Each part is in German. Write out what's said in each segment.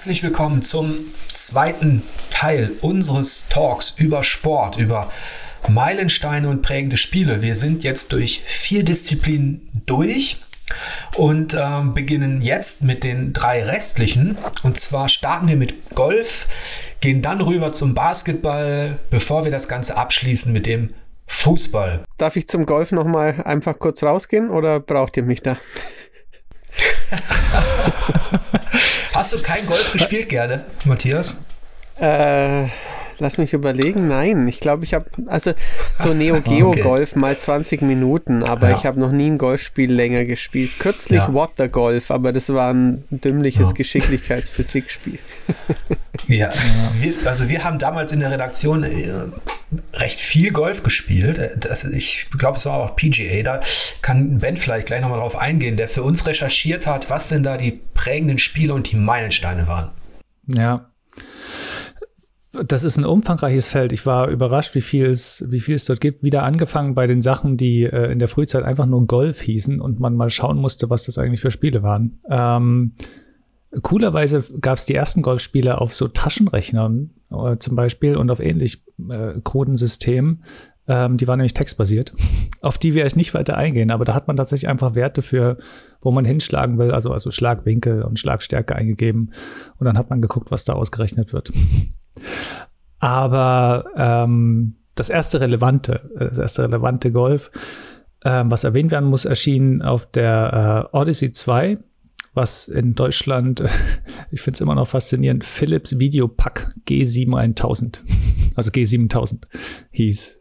Herzlich willkommen zum zweiten Teil unseres Talks über Sport, über Meilensteine und prägende Spiele. Wir sind jetzt durch vier Disziplinen durch und äh, beginnen jetzt mit den drei restlichen. Und zwar starten wir mit Golf, gehen dann rüber zum Basketball, bevor wir das Ganze abschließen mit dem Fußball. Darf ich zum Golf noch mal einfach kurz rausgehen oder braucht ihr mich da? Hast du kein Golf gespielt gerne, Matthias? Äh, Lass mich überlegen. Nein, ich glaube, ich habe also so Neo Geo okay. Golf mal 20 Minuten, aber ja. ich habe noch nie ein Golfspiel länger gespielt. Kürzlich ja. Water Golf, aber das war ein dümmliches ja. Geschicklichkeitsphysikspiel. ja, wir, also wir haben damals in der Redaktion äh, recht viel Golf gespielt. Äh, das, ich glaube, es war auch PGA. Da kann Ben vielleicht gleich nochmal drauf eingehen, der für uns recherchiert hat, was denn da die prägenden Spiele und die Meilensteine waren. Ja, das ist ein umfangreiches Feld. Ich war überrascht, wie viel es, wie viel es dort gibt. Wieder angefangen bei den Sachen, die äh, in der Frühzeit einfach nur Golf hießen und man mal schauen musste, was das eigentlich für Spiele waren. Ähm, coolerweise gab es die ersten Golfspiele auf so Taschenrechnern äh, zum Beispiel und auf ähnlich äh, kruden Systemen. Ähm, die waren nämlich textbasiert, auf die wir euch nicht weiter eingehen, aber da hat man tatsächlich einfach Werte für, wo man hinschlagen will, also, also Schlagwinkel und Schlagstärke eingegeben und dann hat man geguckt, was da ausgerechnet wird. Aber ähm, das erste relevante, das erste relevante Golf, ähm, was erwähnt werden muss, erschien auf der äh, Odyssey 2, was in Deutschland, ich finde es immer noch faszinierend, Philips Videopack G7000, also G7000 hieß.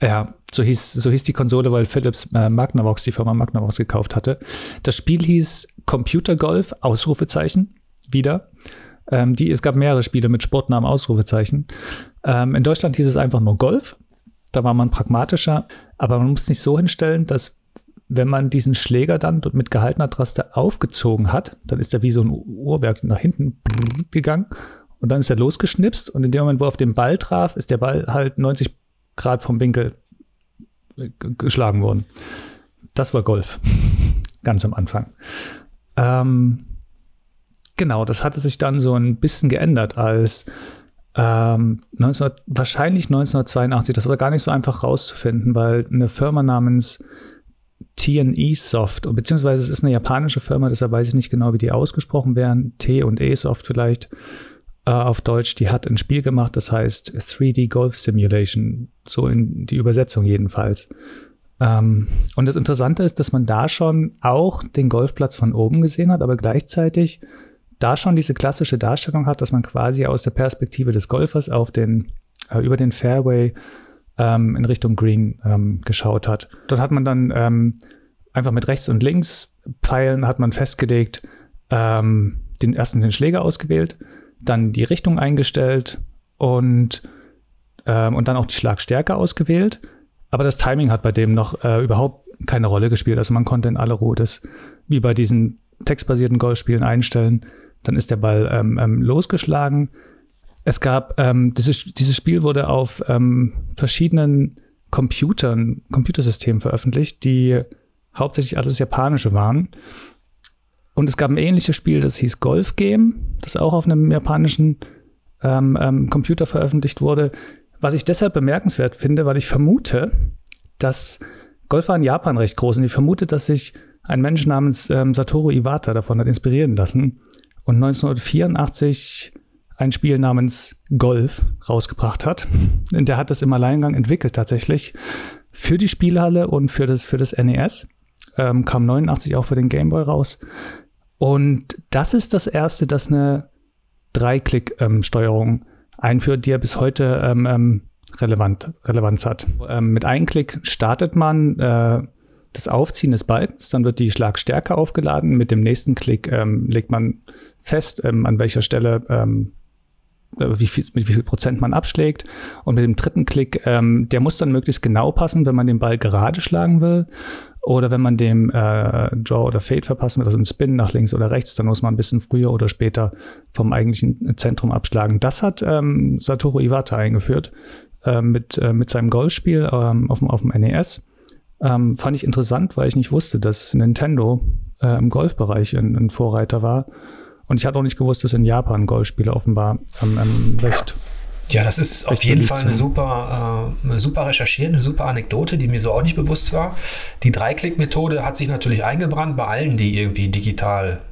Ja, so hieß, so hieß die Konsole, weil Philips äh, Magnavox, die Firma Magnavox gekauft hatte. Das Spiel hieß Computer Golf, Ausrufezeichen, wieder. Ähm, die, es gab mehrere Spiele mit Sportnamen, Ausrufezeichen. Ähm, in Deutschland hieß es einfach nur Golf. Da war man pragmatischer, aber man muss nicht so hinstellen, dass wenn man diesen Schläger dann mit gehaltener Taste aufgezogen hat, dann ist er wie so ein Uhrwerk nach hinten gegangen und dann ist er losgeschnipst und in dem Moment, wo er auf den Ball traf, ist der Ball halt 90 Grad vom Winkel geschlagen worden. Das war Golf, ganz am Anfang. Ähm, Genau, das hatte sich dann so ein bisschen geändert, als ähm, 19, wahrscheinlich 1982, das war gar nicht so einfach rauszufinden, weil eine Firma namens TE Soft, beziehungsweise es ist eine japanische Firma, deshalb weiß ich nicht genau, wie die ausgesprochen werden, T und E Soft vielleicht äh, auf Deutsch, die hat ein Spiel gemacht, das heißt 3D Golf Simulation, so in die Übersetzung jedenfalls. Ähm, und das Interessante ist, dass man da schon auch den Golfplatz von oben gesehen hat, aber gleichzeitig da schon diese klassische Darstellung hat, dass man quasi aus der Perspektive des Golfers auf den, äh, über den Fairway ähm, in Richtung Green ähm, geschaut hat. Dort hat man dann ähm, einfach mit rechts und links Pfeilen hat man festgelegt, ähm, den ersten den Schläger ausgewählt, dann die Richtung eingestellt und, ähm, und dann auch die Schlagstärke ausgewählt. Aber das Timing hat bei dem noch äh, überhaupt keine Rolle gespielt. Also man konnte in aller Ruhe das wie bei diesen textbasierten Golfspielen einstellen, dann ist der Ball ähm, ähm, losgeschlagen. Es gab, ähm, dieses, dieses Spiel wurde auf ähm, verschiedenen Computern, Computersystemen veröffentlicht, die hauptsächlich alles japanische waren. Und es gab ein ähnliches Spiel, das hieß Golf Game, das auch auf einem japanischen ähm, ähm, Computer veröffentlicht wurde. Was ich deshalb bemerkenswert finde, weil ich vermute, dass Golf war in Japan recht groß und ich vermute, dass sich ein Mensch namens ähm, Satoru Iwata davon hat inspirieren lassen und 1984 ein Spiel namens Golf rausgebracht hat. Und der hat das im Alleingang entwickelt tatsächlich für die Spielhalle und für das, für das NES. Ähm, kam 89 auch für den Game Boy raus. Und das ist das erste, das eine Dreiklick-Steuerung ähm, einführt, die ja bis heute ähm, ähm relevant, Relevanz hat. Ähm, mit einem Klick startet man äh, das Aufziehen des Balkens, dann wird die Schlagstärke aufgeladen. Mit dem nächsten Klick ähm, legt man fest, ähm, an welcher Stelle, ähm, äh, wie viel, mit wie viel Prozent man abschlägt. Und mit dem dritten Klick, ähm, der muss dann möglichst genau passen, wenn man den Ball gerade schlagen will. Oder wenn man dem äh, Draw oder Fade verpassen will, also ein Spin nach links oder rechts, dann muss man ein bisschen früher oder später vom eigentlichen Zentrum abschlagen. Das hat ähm, Satoru Iwata eingeführt äh, mit, äh, mit seinem Golfspiel ähm, auf, dem, auf dem NES. Ähm, fand ich interessant, weil ich nicht wusste, dass Nintendo äh, im Golfbereich ein, ein Vorreiter war. Und ich hatte auch nicht gewusst, dass in Japan Golfspiele offenbar ähm, ähm, recht ja, das ist auf jeden Fall eine super, äh, eine super recherchiert, eine super Anekdote, die mir so auch nicht bewusst war. Die Dreiklick-Methode hat sich natürlich eingebrannt bei allen, die irgendwie digital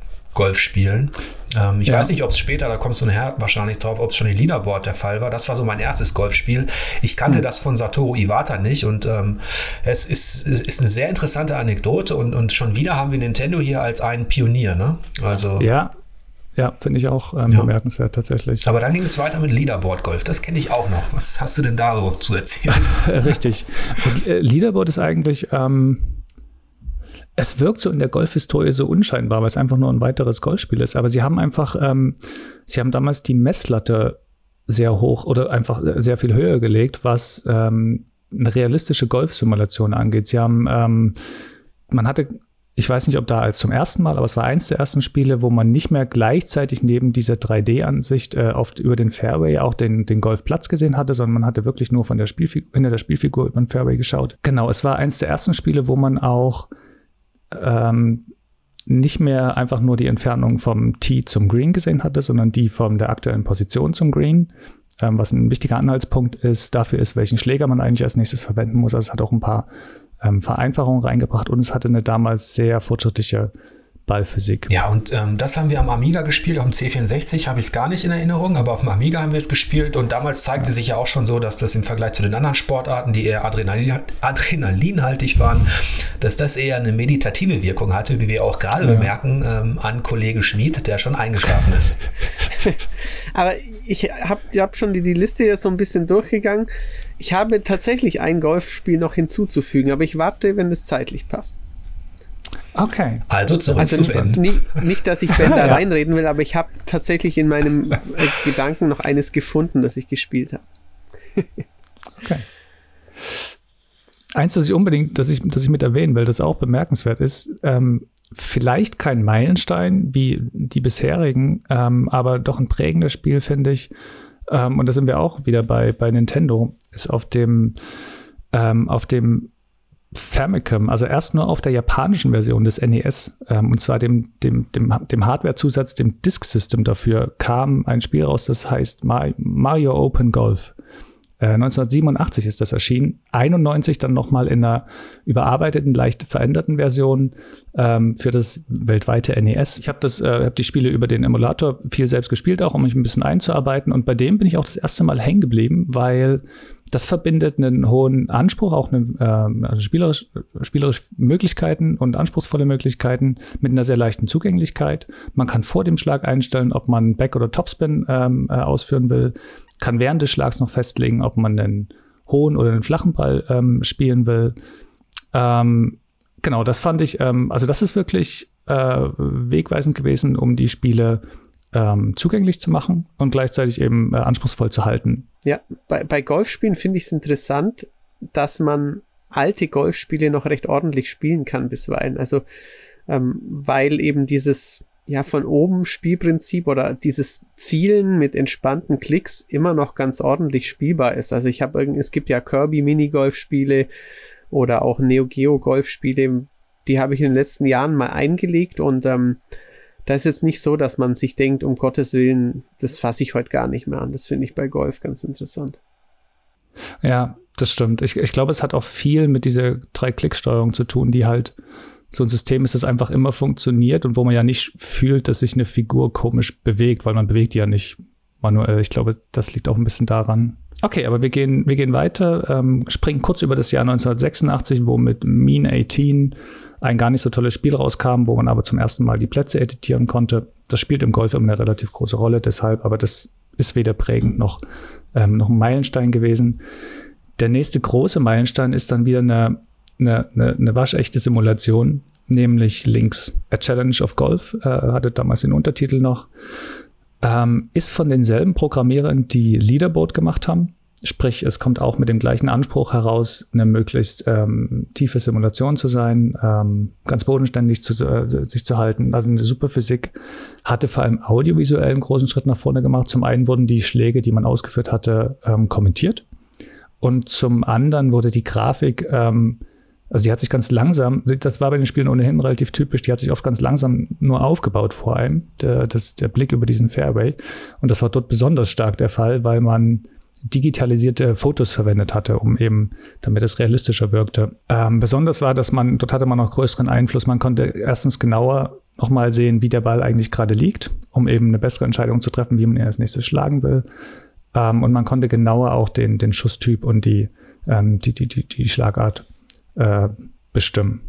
Golf spielen. Ähm, ich ja. weiß nicht, ob es später, da kommst du nachher wahrscheinlich drauf, ob es schon in Leaderboard der Fall war. Das war so mein erstes Golfspiel. Ich kannte hm. das von Satoru Iwata nicht und ähm, es ist, ist eine sehr interessante Anekdote und, und schon wieder haben wir Nintendo hier als einen Pionier. Ne? Also, ja, ja, finde ich auch ähm, ja. bemerkenswert tatsächlich. Aber dann ging es weiter mit Leaderboard Golf. Das kenne ich auch noch. Was hast du denn da so zu erzählen? Richtig. Äh, Leaderboard ist eigentlich, ähm, es wirkt so in der Golfhistorie so unscheinbar, weil es einfach nur ein weiteres Golfspiel ist. Aber sie haben einfach, ähm, sie haben damals die Messlatte sehr hoch oder einfach sehr viel höher gelegt, was ähm, eine realistische Golfsimulation angeht. Sie haben, ähm, man hatte ich weiß nicht, ob da als zum ersten Mal, aber es war eins der ersten Spiele, wo man nicht mehr gleichzeitig neben dieser 3D-Ansicht äh, oft über den Fairway auch den, den Golfplatz gesehen hatte, sondern man hatte wirklich nur von der Spielfigur, hinter der Spielfigur über den Fairway geschaut. Genau, es war eins der ersten Spiele, wo man auch ähm, nicht mehr einfach nur die Entfernung vom Tee zum Green gesehen hatte, sondern die von der aktuellen Position zum Green. Ähm, was ein wichtiger Anhaltspunkt ist, dafür ist, welchen Schläger man eigentlich als nächstes verwenden muss. Also es hat auch ein paar ähm, Vereinfachung reingebracht und es hatte eine damals sehr fortschrittliche Ballphysik. Ja, und ähm, das haben wir am Amiga gespielt. Auf dem C64 habe ich es gar nicht in Erinnerung, aber auf dem Amiga haben wir es gespielt. Und damals zeigte sich ja auch schon so, dass das im Vergleich zu den anderen Sportarten, die eher Adrenalin, adrenalinhaltig waren, dass das eher eine meditative Wirkung hatte, wie wir auch gerade ja. bemerken ähm, an Kollege Schmid, der schon eingeschlafen ist. aber ich habe hab schon die, die Liste jetzt so ein bisschen durchgegangen. Ich habe tatsächlich ein Golfspiel noch hinzuzufügen, aber ich warte, wenn es zeitlich passt. Okay. Also zurück also zu Ben. Nicht, nicht, dass ich Ben da ja. reinreden will, aber ich habe tatsächlich in meinem äh, Gedanken noch eines gefunden, das ich gespielt habe. okay. Eins, das ich unbedingt, dass ich, dass ich mit erwähnen will, das auch bemerkenswert ist, ähm, vielleicht kein Meilenstein wie die bisherigen, ähm, aber doch ein prägendes Spiel, finde ich. Ähm, und da sind wir auch wieder bei, bei Nintendo, ist auf dem, ähm, auf dem Famicom, also erst nur auf der japanischen Version des NES, ähm, und zwar dem, dem, dem, dem Hardwarezusatz, dem Disk System dafür, kam ein Spiel raus, das heißt Mario Open Golf. 1987 äh, ist das erschienen, 91 dann nochmal in einer überarbeiteten, leicht veränderten Version ähm, für das weltweite NES. Ich habe äh, hab die Spiele über den Emulator viel selbst gespielt, auch um mich ein bisschen einzuarbeiten. Und bei dem bin ich auch das erste Mal hängen geblieben, weil das verbindet einen hohen Anspruch, auch eine, äh, also spielerisch, spielerisch Möglichkeiten und anspruchsvolle Möglichkeiten mit einer sehr leichten Zugänglichkeit. Man kann vor dem Schlag einstellen, ob man Back- oder Topspin ähm, äh, ausführen will kann während des Schlags noch festlegen, ob man einen hohen oder einen flachen Ball ähm, spielen will. Ähm, genau, das fand ich, ähm, also das ist wirklich äh, wegweisend gewesen, um die Spiele ähm, zugänglich zu machen und gleichzeitig eben äh, anspruchsvoll zu halten. Ja, bei, bei Golfspielen finde ich es interessant, dass man alte Golfspiele noch recht ordentlich spielen kann bisweilen. Also, ähm, weil eben dieses ja von oben Spielprinzip oder dieses Zielen mit entspannten Klicks immer noch ganz ordentlich spielbar ist. Also ich habe es gibt ja Kirby Minigolf Spiele oder auch Neo Geo Golf Spiele, die habe ich in den letzten Jahren mal eingelegt und ähm, da ist jetzt nicht so, dass man sich denkt, um Gottes Willen, das fasse ich heute gar nicht mehr an. Das finde ich bei Golf ganz interessant. Ja, das stimmt. Ich, ich glaube, es hat auch viel mit dieser Drei-Klick-Steuerung zu tun, die halt so ein System ist, das einfach immer funktioniert und wo man ja nicht fühlt, dass sich eine Figur komisch bewegt, weil man bewegt die ja nicht manuell. Ich glaube, das liegt auch ein bisschen daran. Okay, aber wir gehen, wir gehen weiter, ähm, springen kurz über das Jahr 1986, wo mit Mean 18 ein gar nicht so tolles Spiel rauskam, wo man aber zum ersten Mal die Plätze editieren konnte. Das spielt im Golf immer eine relativ große Rolle, deshalb, aber das ist weder prägend noch, ähm, noch ein Meilenstein gewesen. Der nächste große Meilenstein ist dann wieder eine eine, eine, eine waschechte Simulation, nämlich Links A Challenge of Golf, äh, hatte damals den Untertitel noch, ähm, ist von denselben Programmierern, die Leaderboard gemacht haben. Sprich, es kommt auch mit dem gleichen Anspruch heraus, eine möglichst ähm, tiefe Simulation zu sein, ähm, ganz bodenständig zu, äh, sich zu halten, also eine super Physik, hatte vor allem audiovisuell einen großen Schritt nach vorne gemacht. Zum einen wurden die Schläge, die man ausgeführt hatte, ähm, kommentiert und zum anderen wurde die Grafik ähm, Also die hat sich ganz langsam, das war bei den Spielen ohnehin relativ typisch, die hat sich oft ganz langsam nur aufgebaut vor allem, der, das, der Blick über diesen Fairway. Und das war dort besonders stark der Fall, weil man digitalisierte Fotos verwendet hatte, um eben, damit es realistischer wirkte. Ähm, besonders war, dass man, dort hatte man noch größeren Einfluss. Man konnte erstens genauer nochmal sehen, wie der Ball eigentlich gerade liegt, um eben eine bessere Entscheidung zu treffen, wie man ihn als nächstes schlagen will. Ähm, und man konnte genauer auch den, den Schusstyp und die, ähm, die, die, die, die Schlagart äh, bestimmen.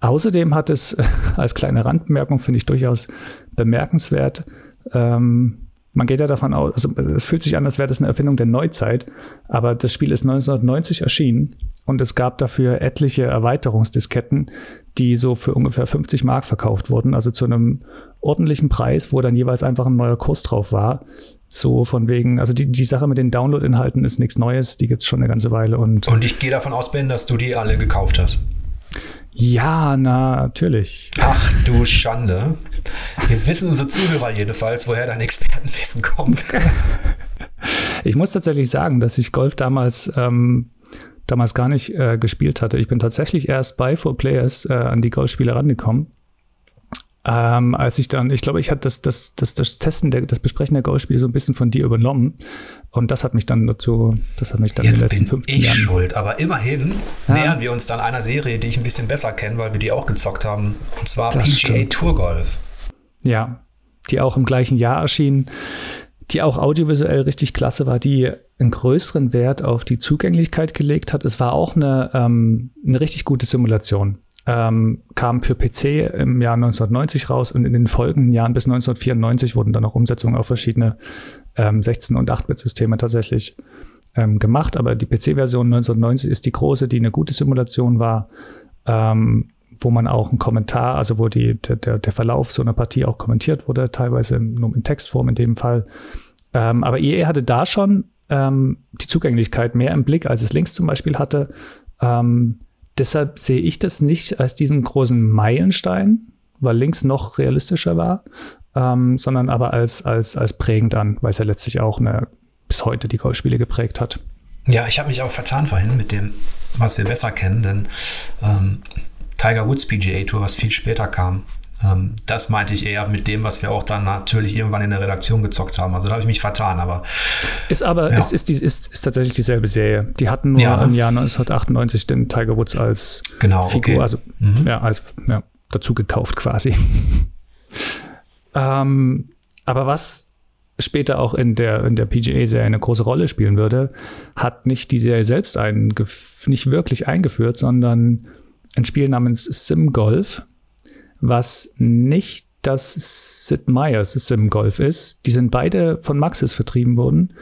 Außerdem hat es als kleine Randbemerkung, finde ich durchaus bemerkenswert, ähm, man geht ja davon aus, also es fühlt sich an, als wäre das eine Erfindung der Neuzeit, aber das Spiel ist 1990 erschienen und es gab dafür etliche Erweiterungsdisketten, die so für ungefähr 50 Mark verkauft wurden, also zu einem ordentlichen Preis, wo dann jeweils einfach ein neuer Kurs drauf war. So von wegen, also die, die Sache mit den Download-Inhalten ist nichts Neues, die gibt es schon eine ganze Weile. Und, und ich gehe davon aus, Ben, dass du die alle gekauft hast. Ja, natürlich. Ach du Schande. Jetzt wissen unsere Zuhörer jedenfalls, woher dein Expertenwissen kommt. ich muss tatsächlich sagen, dass ich Golf damals, ähm, damals gar nicht äh, gespielt hatte. Ich bin tatsächlich erst bei Four Players äh, an die Golfspiele rangekommen. Ähm, als ich dann, ich glaube, ich hatte das, das, das, das Testen, der, das Besprechen der Golfspiele so ein bisschen von dir übernommen. Und das hat mich dann dazu, das hat mich dann Jetzt in den letzten 15 ich Jahren. schuld, aber immerhin ja. nähern wir uns dann einer Serie, die ich ein bisschen besser kenne, weil wir die auch gezockt haben. Und zwar das PGA stimmt. Tour Golf. Ja, die auch im gleichen Jahr erschien, die auch audiovisuell richtig klasse war, die einen größeren Wert auf die Zugänglichkeit gelegt hat. Es war auch eine, ähm, eine richtig gute Simulation ähm, kam für PC im Jahr 1990 raus und in den folgenden Jahren bis 1994 wurden dann auch Umsetzungen auf verschiedene ähm, 16- und 8-Bit-Systeme tatsächlich ähm, gemacht. Aber die PC-Version 1990 ist die große, die eine gute Simulation war, ähm, wo man auch einen Kommentar, also wo die, der, der Verlauf so einer Partie auch kommentiert wurde, teilweise nur in Textform in dem Fall. Ähm, aber EA hatte da schon ähm, die Zugänglichkeit mehr im Blick, als es links zum Beispiel hatte. Ähm, Deshalb sehe ich das nicht als diesen großen Meilenstein, weil links noch realistischer war, ähm, sondern aber als, als, als prägend an, weil es ja letztlich auch eine, bis heute die Golfspiele geprägt hat. Ja, ich habe mich auch vertan vorhin mit dem, was wir besser kennen, denn ähm, Tiger Woods PGA Tour, was viel später kam, das meinte ich eher mit dem, was wir auch dann natürlich irgendwann in der Redaktion gezockt haben. Also da habe ich mich vertan, aber. Ist aber, ja. ist, ist, ist, ist, tatsächlich dieselbe Serie. Die hatten nur ja. im Jahr 1998 den Tiger Woods als genau, Figur, okay. also mhm. ja, als ja, dazu gekauft quasi. ähm, aber was später auch in der, in der PGA-Serie eine große Rolle spielen würde, hat nicht die Serie selbst nicht wirklich eingeführt, sondern ein Spiel namens Sim Golf was nicht das Sid Meier's Sim Golf ist. Die sind beide von Maxis vertrieben worden.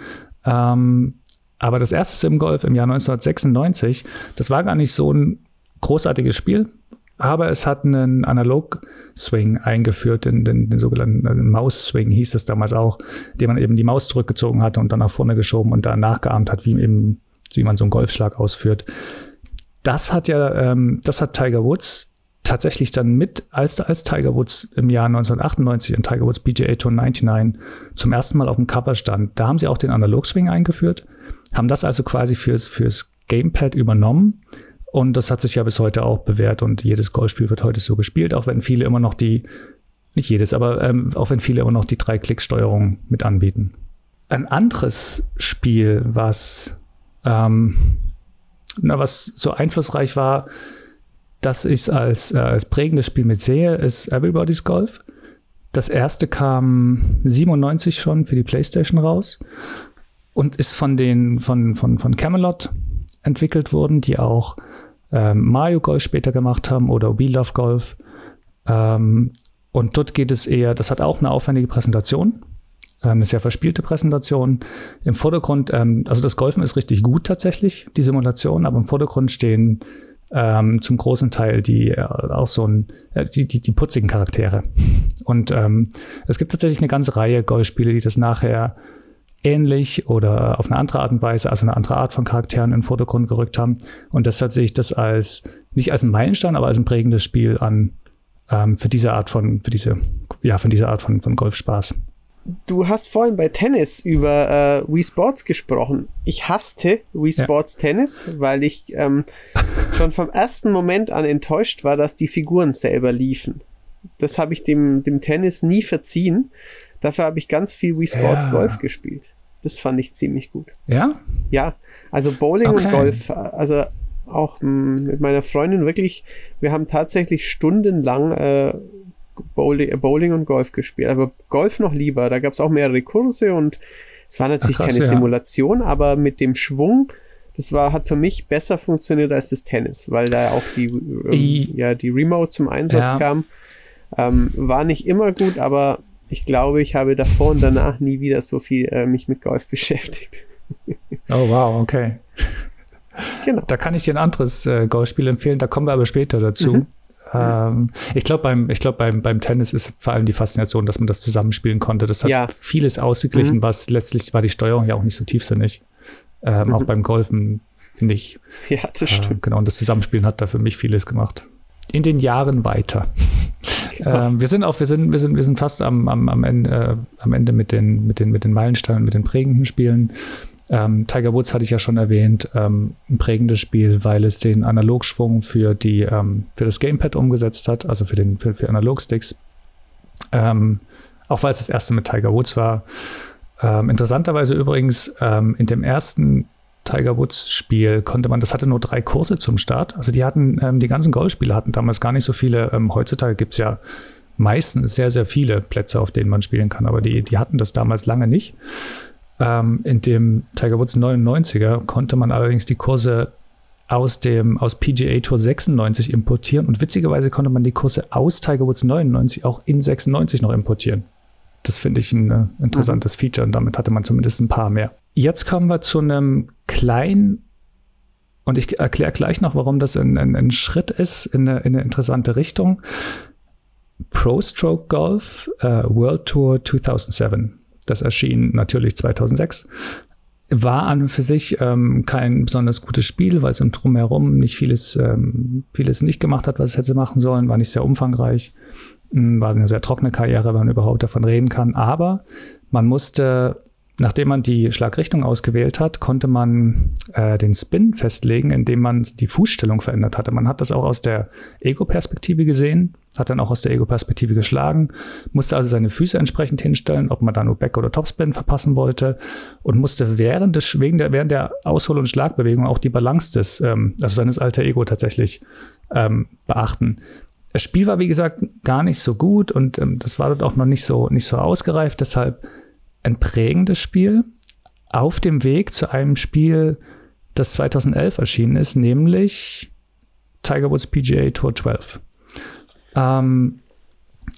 Ähm, aber das erste Sim Golf im Jahr 1996, das war gar nicht so ein großartiges Spiel, aber es hat einen Analog-Swing eingeführt, den, den, den sogenannten Maus-Swing hieß es damals auch, den man eben die Maus zurückgezogen hatte und dann nach vorne geschoben und dann nachgeahmt hat, wie, eben, wie man so einen Golfschlag ausführt. Das hat ja, ähm, das hat Tiger Woods tatsächlich dann mit, als, als Tiger Woods im Jahr 1998 in Tiger Woods PGA Tour 99 zum ersten Mal auf dem Cover stand, da haben sie auch den Analog Swing eingeführt, haben das also quasi fürs, fürs Gamepad übernommen. Und das hat sich ja bis heute auch bewährt und jedes Golfspiel wird heute so gespielt, auch wenn viele immer noch die, nicht jedes, aber ähm, auch wenn viele immer noch die Drei-Klick-Steuerung mit anbieten. Ein anderes Spiel, was, ähm, na, was so einflussreich war, das ich als, äh, als prägendes Spiel mit sehe, ist Everybody's Golf. Das erste kam 97 schon für die PlayStation raus und ist von den von, von, von Camelot entwickelt worden, die auch ähm, Mario Golf später gemacht haben oder We Love Golf. Ähm, und dort geht es eher, das hat auch eine aufwendige Präsentation, ähm, eine sehr verspielte Präsentation. Im Vordergrund, ähm, also das Golfen ist richtig gut tatsächlich, die Simulation, aber im Vordergrund stehen ähm, zum großen Teil die äh, auch so ein, äh, die, die, die putzigen Charaktere. Und ähm, es gibt tatsächlich eine ganze Reihe Golfspiele, die das nachher ähnlich oder auf eine andere Art und Weise, also eine andere Art von Charakteren in den Vordergrund gerückt haben. Und deshalb sehe ich das als nicht als ein Meilenstein, aber als ein prägendes Spiel an ähm, für diese Art von, für diese, ja, von dieser Art von, von Golfspaß. Du hast vorhin bei Tennis über äh, Wii Sports gesprochen. Ich hasste Wii Sports ja. Tennis, weil ich ähm, schon vom ersten Moment an enttäuscht war, dass die Figuren selber liefen. Das habe ich dem, dem Tennis nie verziehen. Dafür habe ich ganz viel Wii Sports ja. Golf gespielt. Das fand ich ziemlich gut. Ja? Ja, also Bowling okay. und Golf, also auch mh, hm, mit meiner Freundin wirklich, wir haben tatsächlich stundenlang äh, Bowling, äh, Bowling und Golf gespielt. Aber Golf noch lieber. Da gab es auch mehrere Kurse und es war natürlich Ach, krass, keine ja. Simulation, aber mit dem Schwung, das war, hat für mich besser funktioniert als das Tennis, weil da auch die, ähm, ja, die Remote zum Einsatz ja. kam. Ähm, war nicht immer gut, aber ich glaube, ich habe davor und danach nie wieder so viel äh, mich mit Golf beschäftigt. Oh wow, okay. Genau. Da kann ich dir ein anderes äh, Golfspiel empfehlen, da kommen wir aber später dazu. Mhm. Ähm, ich glaube, beim, glaub, beim, beim Tennis ist vor allem die Faszination, dass man das zusammenspielen konnte. Das hat ja. vieles ausgeglichen, mhm. was letztlich war die Steuerung ja auch nicht so tiefsinnig. Ähm, mhm. Auch beim Golfen nicht. Ja, das stimmt. Äh, genau, und das Zusammenspielen hat da für mich vieles gemacht. In den Jahren weiter. Genau. Ähm, wir sind auch, wir sind, wir sind, wir sind fast am, am, am, Ende, äh, am Ende mit den, mit den, mit den Meilensteinen, mit den prägenden Spielen. Ähm, Tiger Woods hatte ich ja schon erwähnt, ähm, ein prägendes Spiel, weil es den Analogschwung für, die, ähm, für das Gamepad umgesetzt hat, also für, den, für, für Analogsticks. Ähm, auch weil es das erste mit Tiger Woods war. Ähm, interessanterweise übrigens, ähm, in dem ersten Tiger Woods Spiel konnte man, das hatte nur drei Kurse zum Start. Also die hatten, die ganzen Golfspiele hatten damals gar nicht so viele. heutzutage gibt es ja meistens sehr, sehr viele Plätze, auf denen man spielen kann, aber die, die hatten das damals lange nicht. Ähm, in dem Tiger Woods 99er konnte man allerdings die Kurse aus dem aus PGA Tour 96 importieren und witzigerweise konnte man die Kurse aus Tiger Woods 99 auch in 96 noch importieren. Das finde ich ein äh, interessantes mhm. Feature und damit hatte man zumindest ein paar mehr. Jetzt kommen wir zu einem kleinen und ich erkläre gleich noch, warum das ein, ein, ein Schritt ist in eine, in eine, interessante Richtung. Pro Stroke Golf uh, World Tour 2007. Das erschien natürlich 2006. War an und für sich ähm, kein besonders gutes Spiel, weil es im Drumherum nicht vieles, ähm, vieles nicht gemacht hat, was es hätte machen sollen, war nicht sehr umfangreich, hm, war eine sehr trockene Karriere, wenn man überhaupt davon reden kann. Aber man musste Nachdem man die Schlagrichtung ausgewählt hat, konnte man äh, den Spin festlegen, indem man die Fußstellung verändert hatte. Man hat das auch aus der Ego-Perspektive gesehen, hat dann auch aus der Ego-Perspektive geschlagen, musste also seine Füße entsprechend hinstellen, ob man da nur Back- oder Topspin verpassen wollte und musste während, des, wegen der, während der Aushol- und Schlagbewegung auch die Balance des, ähm, also seines alter Ego tatsächlich ähm, beachten. Das Spiel war, wie gesagt, gar nicht so gut und ähm, das war dort auch noch nicht so, nicht so ausgereift, deshalb ein prägendes Spiel auf dem Weg zu einem Spiel, das 2011 erschienen ist, nämlich Tiger Woods PGA Tour 12. Ähm,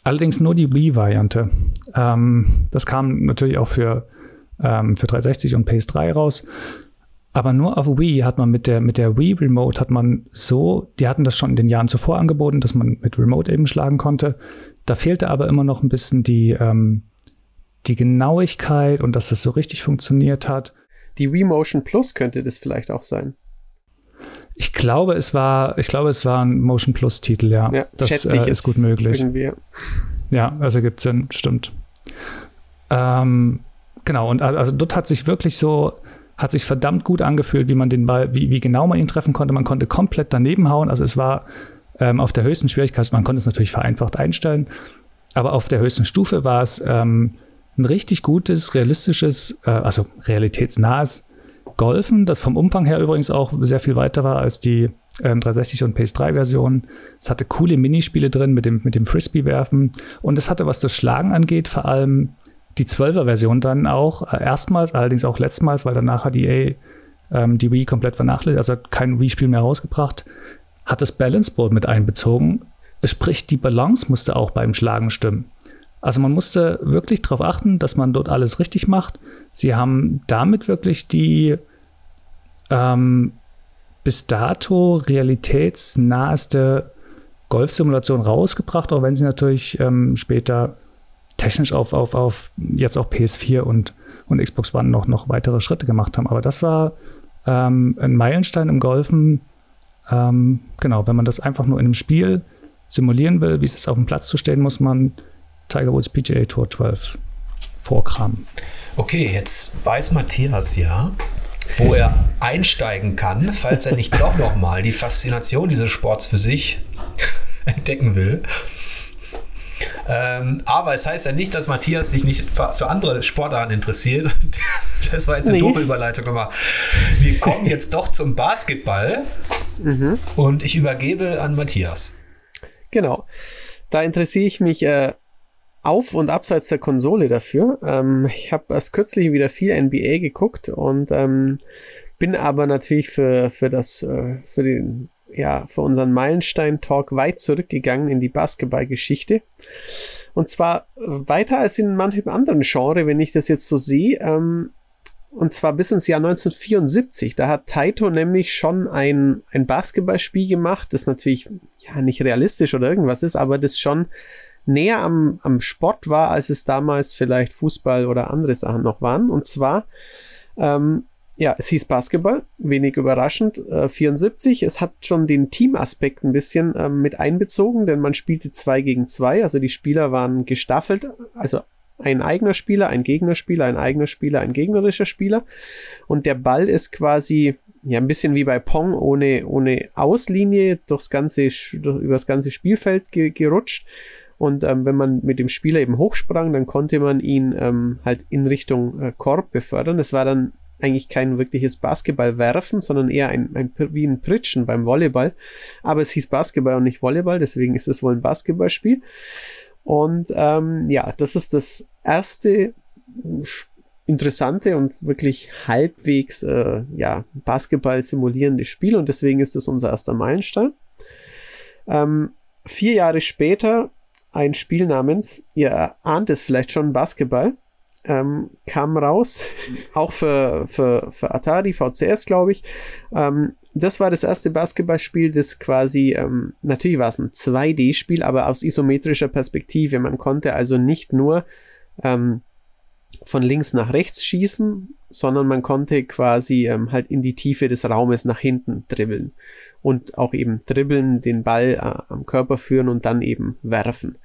allerdings nur die Wii-Variante. Ähm, das kam natürlich auch für, ähm, für 360 und PS3 raus. Aber nur auf Wii hat man mit der, mit der Wii Remote hat man so, die hatten das schon in den Jahren zuvor angeboten, dass man mit Remote eben schlagen konnte. Da fehlte aber immer noch ein bisschen die, ähm, die Genauigkeit und dass das so richtig funktioniert hat. Die Wii Motion Plus könnte das vielleicht auch sein. Ich glaube, es war, ich glaube, es war ein Motion Plus Titel, ja. ja das äh, ist gut möglich. Irgendwie. Ja, also gibt es Sinn, stimmt. Ähm, genau, und also dort hat sich wirklich so, hat sich verdammt gut angefühlt, wie man den Ball, wie, wie genau man ihn treffen konnte. Man konnte komplett daneben hauen. Also es war ähm, auf der höchsten Schwierigkeit, man konnte es natürlich vereinfacht einstellen, aber auf der höchsten Stufe war es ähm, ein richtig gutes, realistisches, äh, also realitätsnahes Golfen, das vom Umfang her übrigens auch sehr viel weiter war als die ähm, 360 und PS3-Version. Es hatte coole Minispiele drin mit dem, mit dem Frisbee-Werfen und es hatte, was das Schlagen angeht, vor allem die 12er-Version dann auch äh, erstmals, allerdings auch letztmals, weil danach hat EA ähm, die Wii komplett vernachlässigt, also kein Wii-Spiel mehr rausgebracht, hat das Balance Board mit einbezogen. Sprich, die Balance musste auch beim Schlagen stimmen. Also man musste wirklich darauf achten, dass man dort alles richtig macht. Sie haben damit wirklich die ähm, bis dato realitätsnaheste Golfsimulation rausgebracht, auch wenn sie natürlich ähm, später technisch auf, auf, auf jetzt auch PS4 und, und Xbox One noch, noch weitere Schritte gemacht haben. Aber das war ähm, ein Meilenstein im Golfen. Ähm, genau, wenn man das einfach nur in einem Spiel simulieren will, wie es ist, auf dem Platz zu stehen, muss man Tiger Woods PGA Tour 12 vorkramen. Okay, jetzt weiß Matthias ja, wo er einsteigen kann, falls er nicht doch nochmal die Faszination dieses Sports für sich entdecken will. Ähm, aber es heißt ja nicht, dass Matthias sich nicht für andere Sportarten interessiert. Das war jetzt eine nee. doofe Überleitung, aber wir kommen jetzt doch zum Basketball mhm. und ich übergebe an Matthias. Genau. Da interessiere ich mich äh, auf und abseits der Konsole dafür. Ähm, ich habe erst kürzlich wieder viel NBA geguckt und ähm, bin aber natürlich für, für das, äh, für den, ja, für unseren Meilenstein-Talk weit zurückgegangen in die Basketballgeschichte. Und zwar weiter als in manchem anderen Genre, wenn ich das jetzt so sehe. Ähm, und zwar bis ins Jahr 1974. Da hat Taito nämlich schon ein, ein Basketballspiel gemacht, das natürlich ja nicht realistisch oder irgendwas ist, aber das schon näher am, am Sport war, als es damals vielleicht Fußball oder andere Sachen noch waren. Und zwar, ähm, ja, es hieß Basketball, wenig überraschend, äh, 74. Es hat schon den Teamaspekt ein bisschen ähm, mit einbezogen, denn man spielte zwei gegen zwei, also die Spieler waren gestaffelt, also ein eigener Spieler, ein Gegnerspieler, ein eigener Spieler, ein gegnerischer Spieler. Und der Ball ist quasi ja ein bisschen wie bei Pong ohne, ohne Auslinie durchs ganze, durch, über das ganze Spielfeld ge, gerutscht. Und ähm, wenn man mit dem Spieler eben hochsprang, dann konnte man ihn ähm, halt in Richtung äh, Korb befördern. Es war dann eigentlich kein wirkliches Basketballwerfen, sondern eher ein, ein, wie ein Pritschen beim Volleyball. Aber es hieß Basketball und nicht Volleyball, deswegen ist es wohl ein Basketballspiel. Und ähm, ja, das ist das erste interessante und wirklich halbwegs äh, ja, Basketball simulierende Spiel und deswegen ist es unser erster Meilenstein. Ähm, vier Jahre später ein Spiel namens, ihr ahnt es vielleicht schon, Basketball, ähm, kam raus, auch für, für, für Atari, VCS, glaube ich. Ähm, das war das erste Basketballspiel, das quasi, ähm, natürlich war es ein 2D-Spiel, aber aus isometrischer Perspektive. Man konnte also nicht nur ähm, von links nach rechts schießen, sondern man konnte quasi ähm, halt in die Tiefe des Raumes nach hinten dribbeln und auch eben dribbeln, den Ball äh, am Körper führen und dann eben werfen.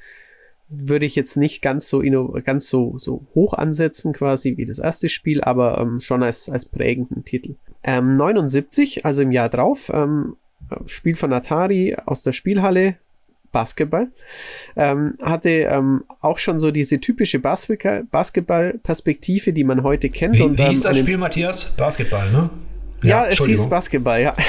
Würde ich jetzt nicht ganz so ganz so, so hoch ansetzen, quasi wie das erste Spiel, aber ähm, schon als, als prägenden Titel. Ähm, 79, also im Jahr drauf, ähm, Spiel von Atari aus der Spielhalle, Basketball. Ähm, hatte ähm, auch schon so diese typische Basketball-Perspektive, die man heute kennt. Wie, und, wie hieß das Spiel, Matthias? Basketball, ne? Ja, ja es hieß Basketball, ja.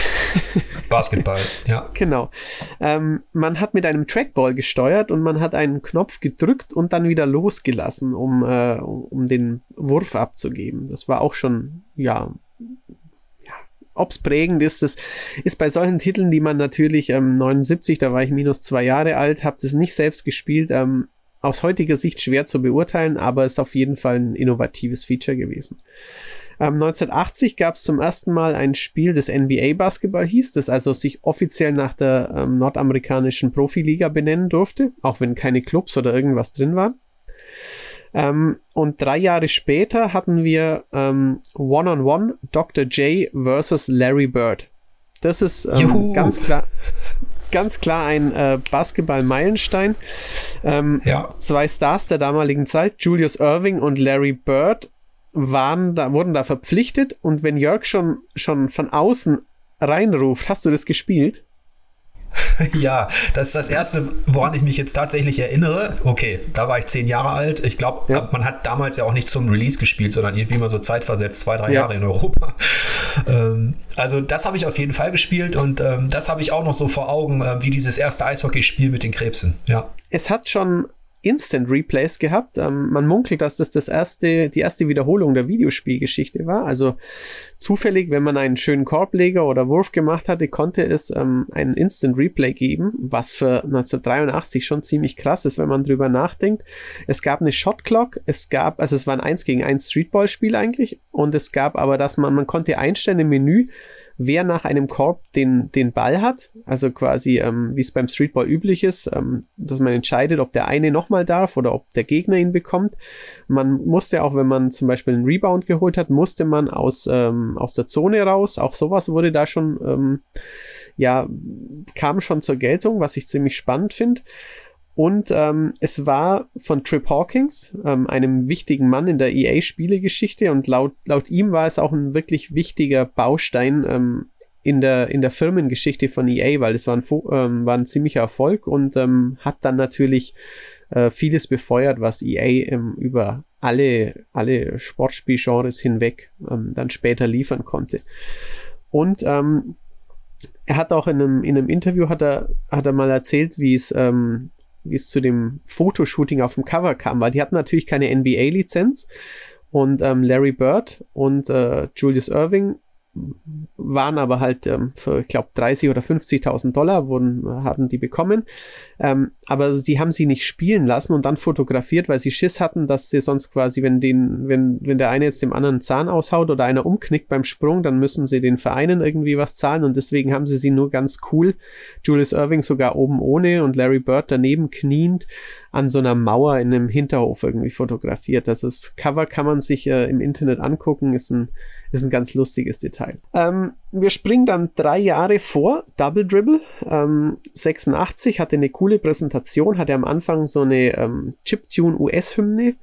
Basketball, ja. Genau. Ähm, man hat mit einem Trackball gesteuert und man hat einen Knopf gedrückt und dann wieder losgelassen, um, äh, um den Wurf abzugeben. Das war auch schon, ja, ob es prägend ist, das ist bei solchen Titeln, die man natürlich ähm, 79, da war ich minus zwei Jahre alt, habe das nicht selbst gespielt, ähm, aus heutiger Sicht schwer zu beurteilen, aber ist auf jeden Fall ein innovatives Feature gewesen. Ähm, 1980 gab es zum ersten Mal ein Spiel, das NBA Basketball hieß, das also sich offiziell nach der ähm, nordamerikanischen Profiliga benennen durfte, auch wenn keine Clubs oder irgendwas drin waren. Ähm, und drei Jahre später hatten wir ähm, One-on-One Dr. J versus Larry Bird. Das ist ähm, ganz klar. Ganz klar ein äh, Basketball-Meilenstein. Ähm, ja. Zwei Stars der damaligen Zeit, Julius Irving und Larry Bird, waren da, wurden da verpflichtet. Und wenn Jörg schon, schon von außen reinruft, hast du das gespielt? ja, das ist das Erste, woran ich mich jetzt tatsächlich erinnere. Okay, da war ich zehn Jahre alt. Ich glaube, ja. man hat damals ja auch nicht zum Release gespielt, sondern irgendwie mal so zeitversetzt, zwei, drei ja. Jahre in Europa. Ähm, also das habe ich auf jeden Fall gespielt und ähm, das habe ich auch noch so vor Augen, äh, wie dieses erste Eishockeyspiel mit den Krebsen. Ja. Es hat schon Instant Replays gehabt. Ähm, man munkelt, dass das, das erste, die erste Wiederholung der Videospielgeschichte war. Also zufällig, wenn man einen schönen Korbleger oder Wurf gemacht hatte, konnte es ähm, einen Instant Replay geben, was für 1983 schon ziemlich krass ist, wenn man drüber nachdenkt. Es gab eine Shot Clock, es gab, also es war ein 1 gegen 1 Streetball-Spiel eigentlich, und es gab aber, dass man, man konnte einstellen im Menü, wer nach einem Korb den, den Ball hat, also quasi ähm, wie es beim Streetball üblich ist, ähm, dass man entscheidet, ob der eine nochmal darf oder ob der Gegner ihn bekommt. Man musste auch, wenn man zum Beispiel einen Rebound geholt hat, musste man aus, ähm, aus der Zone raus. Auch sowas wurde da schon, ähm, ja, kam schon zur Geltung, was ich ziemlich spannend finde. Und ähm, es war von Trip Hawkins, ähm, einem wichtigen Mann in der EA-Spielegeschichte. Und laut, laut ihm war es auch ein wirklich wichtiger Baustein ähm, in der, in der Firmengeschichte von EA, weil es war ein, ähm, war ein ziemlicher Erfolg und ähm, hat dann natürlich äh, vieles befeuert, was EA ähm, über alle, alle Sportspielgenres hinweg dann später liefern konnte. Und er hat auch in einem, in einem Interview hat er, hat er mal erzählt, wie es, ähm, wie es zu dem Fotoshooting auf dem Cover kam, weil die hatten natürlich keine NBA-Lizenz und ähm, Larry Bird und äh, Julius Irving waren aber halt ähm, für, ich glaube, 30 oder 50.000 Dollar wurden, haben die bekommen. Ähm, aber sie haben sie nicht spielen lassen und dann fotografiert, weil sie Schiss hatten, dass sie sonst quasi, wenn den, wenn, wenn der eine jetzt dem anderen Zahn aushaut oder einer umknickt beim Sprung, dann müssen sie den Vereinen irgendwie was zahlen und deswegen haben sie sie nur ganz cool, Julius Irving sogar oben ohne und Larry Bird daneben kniend an so einer Mauer in einem Hinterhof irgendwie fotografiert. Das Cover kann man sich äh, im Internet angucken, ist ein ist ein ganz lustiges Detail. Ähm, wir springen dann drei Jahre vor. Double Dribble. Ähm, 86 hatte eine coole Präsentation, hatte am Anfang so eine ähm, Chiptune US-Hymne.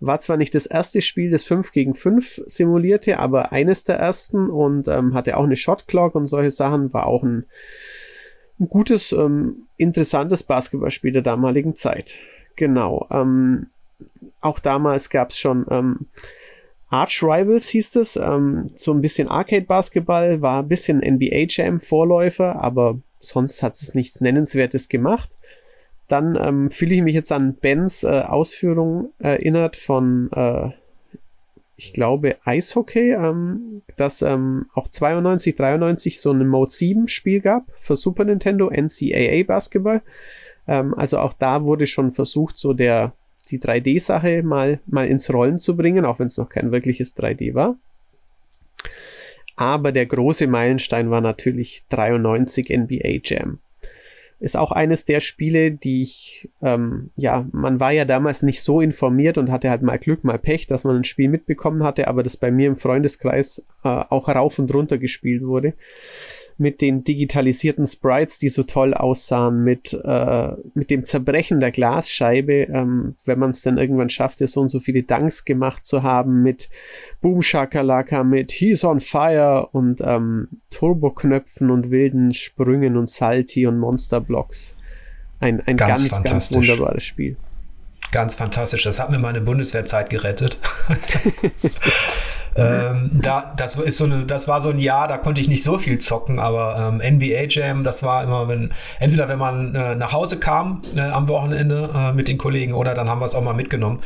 War zwar nicht das erste Spiel, das 5 gegen 5 simulierte, aber eines der ersten und ähm, hatte auch eine Shot Clock und solche Sachen. War auch ein, ein gutes, ähm, interessantes Basketballspiel der damaligen Zeit. Genau. Ähm, auch damals gab es schon ähm, Arch Rivals hieß es, ähm, so ein bisschen Arcade-Basketball, war ein bisschen NBA Jam-Vorläufer, aber sonst hat es nichts Nennenswertes gemacht. Dann ähm, fühle ich mich jetzt an Bens äh, Ausführung erinnert von, äh, ich glaube, Eishockey, ähm, dass ähm, auch 92, 93 so ein Mode 7 Spiel gab für Super Nintendo, NCAA Basketball. Ähm, also auch da wurde schon versucht, so der die 3D-Sache mal, mal ins Rollen zu bringen, auch wenn es noch kein wirkliches 3D war. Aber der große Meilenstein war natürlich 93 NBA Jam. Ist auch eines der Spiele, die ich, ähm, ja, man war ja damals nicht so informiert und hatte halt mal Glück, mal Pech, dass man ein Spiel mitbekommen hatte, aber das bei mir im Freundeskreis äh, auch rauf und runter gespielt wurde mit den digitalisierten Sprites, die so toll aussahen, mit, äh, mit dem Zerbrechen der Glasscheibe, ähm, wenn man es dann irgendwann schafft, so und so viele Dunks gemacht zu haben, mit Boom Shakalaka, mit He's on Fire und ähm, Turboknöpfen und wilden Sprüngen und Salty und Monsterblocks. Ein, ein ganz, ganz, ganz wunderbares Spiel. Ganz fantastisch. Das hat mir meine Bundeswehrzeit gerettet. ähm, da, das ist so eine, das war so ein Jahr, da konnte ich nicht so viel zocken, aber ähm, NBA Jam, das war immer, wenn, entweder wenn man äh, nach Hause kam äh, am Wochenende äh, mit den Kollegen oder dann haben wir es auch mal mitgenommen.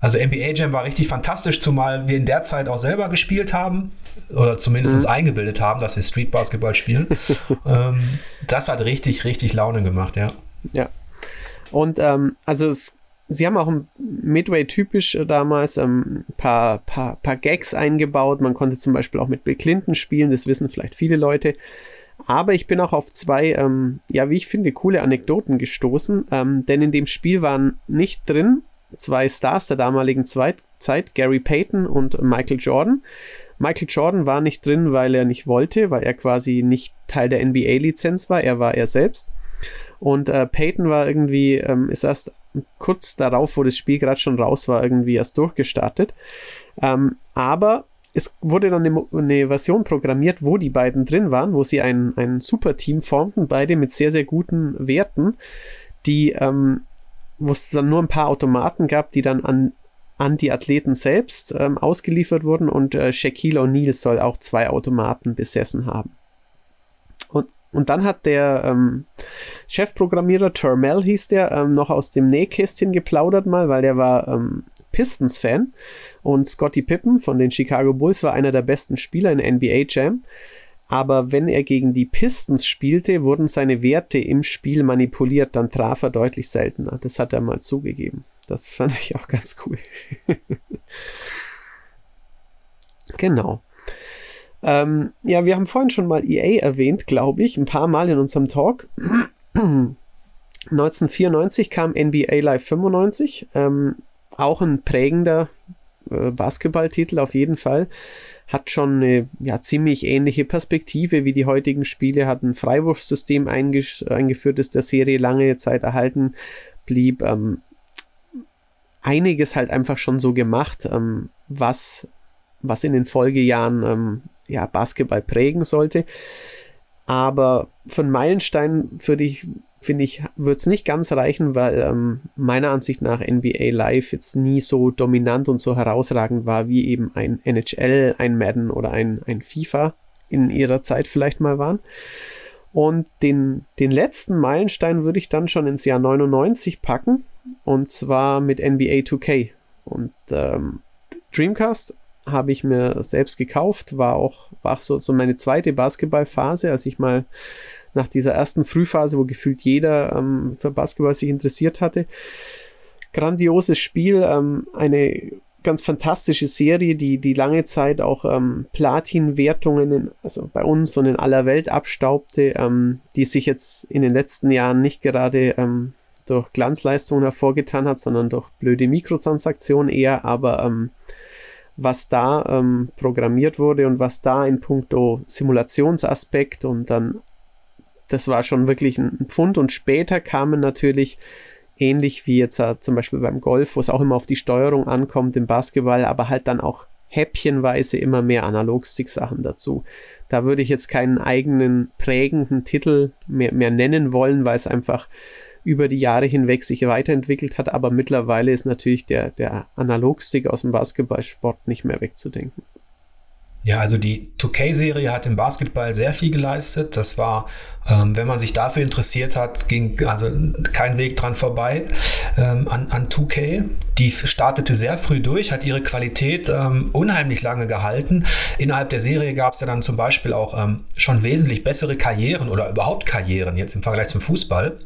Also NBA Jam war richtig fantastisch, zumal wir in der Zeit auch selber gespielt haben oder zumindest mhm. uns eingebildet haben, dass wir Street Basketball spielen. ähm, das hat richtig, richtig Laune gemacht, ja. Ja. Und ähm, also es sie haben auch Midway typisch äh, damals ein ähm, paar, paar, paar Gags eingebaut. Man konnte zum Beispiel auch mit Bill Clinton spielen, das wissen vielleicht viele Leute. Aber ich bin auch auf zwei, ähm, ja, wie ich finde, coole Anekdoten gestoßen, ähm, denn in dem Spiel waren nicht drin zwei Stars der damaligen Zweit Zeit, Gary Payton und Michael Jordan. Michael Jordan war nicht drin, weil er nicht wollte, weil er quasi nicht Teil der NBA-Lizenz war, er war er selbst. Und äh, Peyton war irgendwie, ähm, ist erst kurz darauf, wo das Spiel gerade schon raus war, irgendwie erst durchgestartet. Ähm, aber es wurde dann eine, eine, Version programmiert, wo die beiden drin waren, wo sie ein, ein super Team formten, beide mit sehr, sehr guten Werten, die, ähm, wo es dann nur ein paar Automaten gab, die dann an, an die Athleten selbst ähm, ausgeliefert wurden und äh, Shaquille O'Neal soll auch zwei Automaten besessen haben. Und und dann hat der ähm, Chefprogrammierer Termel hieß der ähm, noch aus dem Nähkästchen geplaudert mal, weil der war ähm, Pistons-Fan und Scotty Pippen von den Chicago Bulls war einer der besten Spieler in NBA Jam. Aber wenn er gegen die Pistons spielte, wurden seine Werte im Spiel manipuliert, dann traf er deutlich seltener. Das hat er mal zugegeben. Das fand ich auch ganz cool. genau. Ähm, ja, wir haben vorhin schon mal EA erwähnt, glaube ich, ein paar Mal in unserem Talk. 1994 kam NBA Live 95, ähm, auch ein prägender äh, Basketballtitel auf jeden Fall. hat schon eine ja, ziemlich ähnliche Perspektive wie die heutigen Spiele, hat ein Freiwurfsystem eingeführt, das der Serie lange Zeit erhalten blieb. Ähm, einiges halt einfach schon so gemacht, ähm, was, was in den Folgejahren ähm, ja, Basketball prägen sollte. Aber von Meilenstein würde ich, finde ich, wird es nicht ganz reichen, weil ähm, meiner Ansicht nach NBA Live jetzt nie so dominant und so herausragend war, wie eben ein NHL, ein Madden oder ein, ein FIFA in ihrer Zeit vielleicht mal waren. Und den, den letzten Meilenstein würde ich dann schon ins Jahr 99 packen. Und zwar mit NBA 2K. Und ähm, Dreamcast habe ich mir selbst gekauft, war auch, war auch so, so meine zweite Basketballphase, als ich mal nach dieser ersten Frühphase, wo gefühlt jeder ähm, für Basketball sich interessiert hatte. Grandioses Spiel, ähm, eine ganz fantastische Serie, die, die lange Zeit auch ähm, Platin-Wertungen, also bei uns und in aller Welt abstaubte, ähm, die sich jetzt in den letzten Jahren nicht gerade ähm, durch Glanzleistungen hervorgetan hat, sondern durch blöde Mikrotransaktionen eher, aber ähm, was da ähm, programmiert wurde und was da in puncto Simulationsaspekt und dann, das war schon wirklich ein Pfund und später kamen natürlich ähnlich wie jetzt äh, zum Beispiel beim Golf, wo es auch immer auf die Steuerung ankommt im Basketball, aber halt dann auch häppchenweise immer mehr Analogstick-Sachen dazu. Da würde ich jetzt keinen eigenen prägenden Titel mehr, mehr nennen wollen, weil es einfach über die Jahre hinweg sich weiterentwickelt hat, aber mittlerweile ist natürlich der, der Analogstick aus dem Basketballsport nicht mehr wegzudenken. Ja, also die 2K-Serie hat im Basketball sehr viel geleistet. Das war, ähm, wenn man sich dafür interessiert hat, ging also kein Weg dran vorbei ähm, an, an 2K. Die startete sehr früh durch, hat ihre Qualität ähm, unheimlich lange gehalten. Innerhalb der Serie gab es ja dann zum Beispiel auch ähm, schon wesentlich bessere Karrieren oder überhaupt Karrieren jetzt im Vergleich zum Fußball.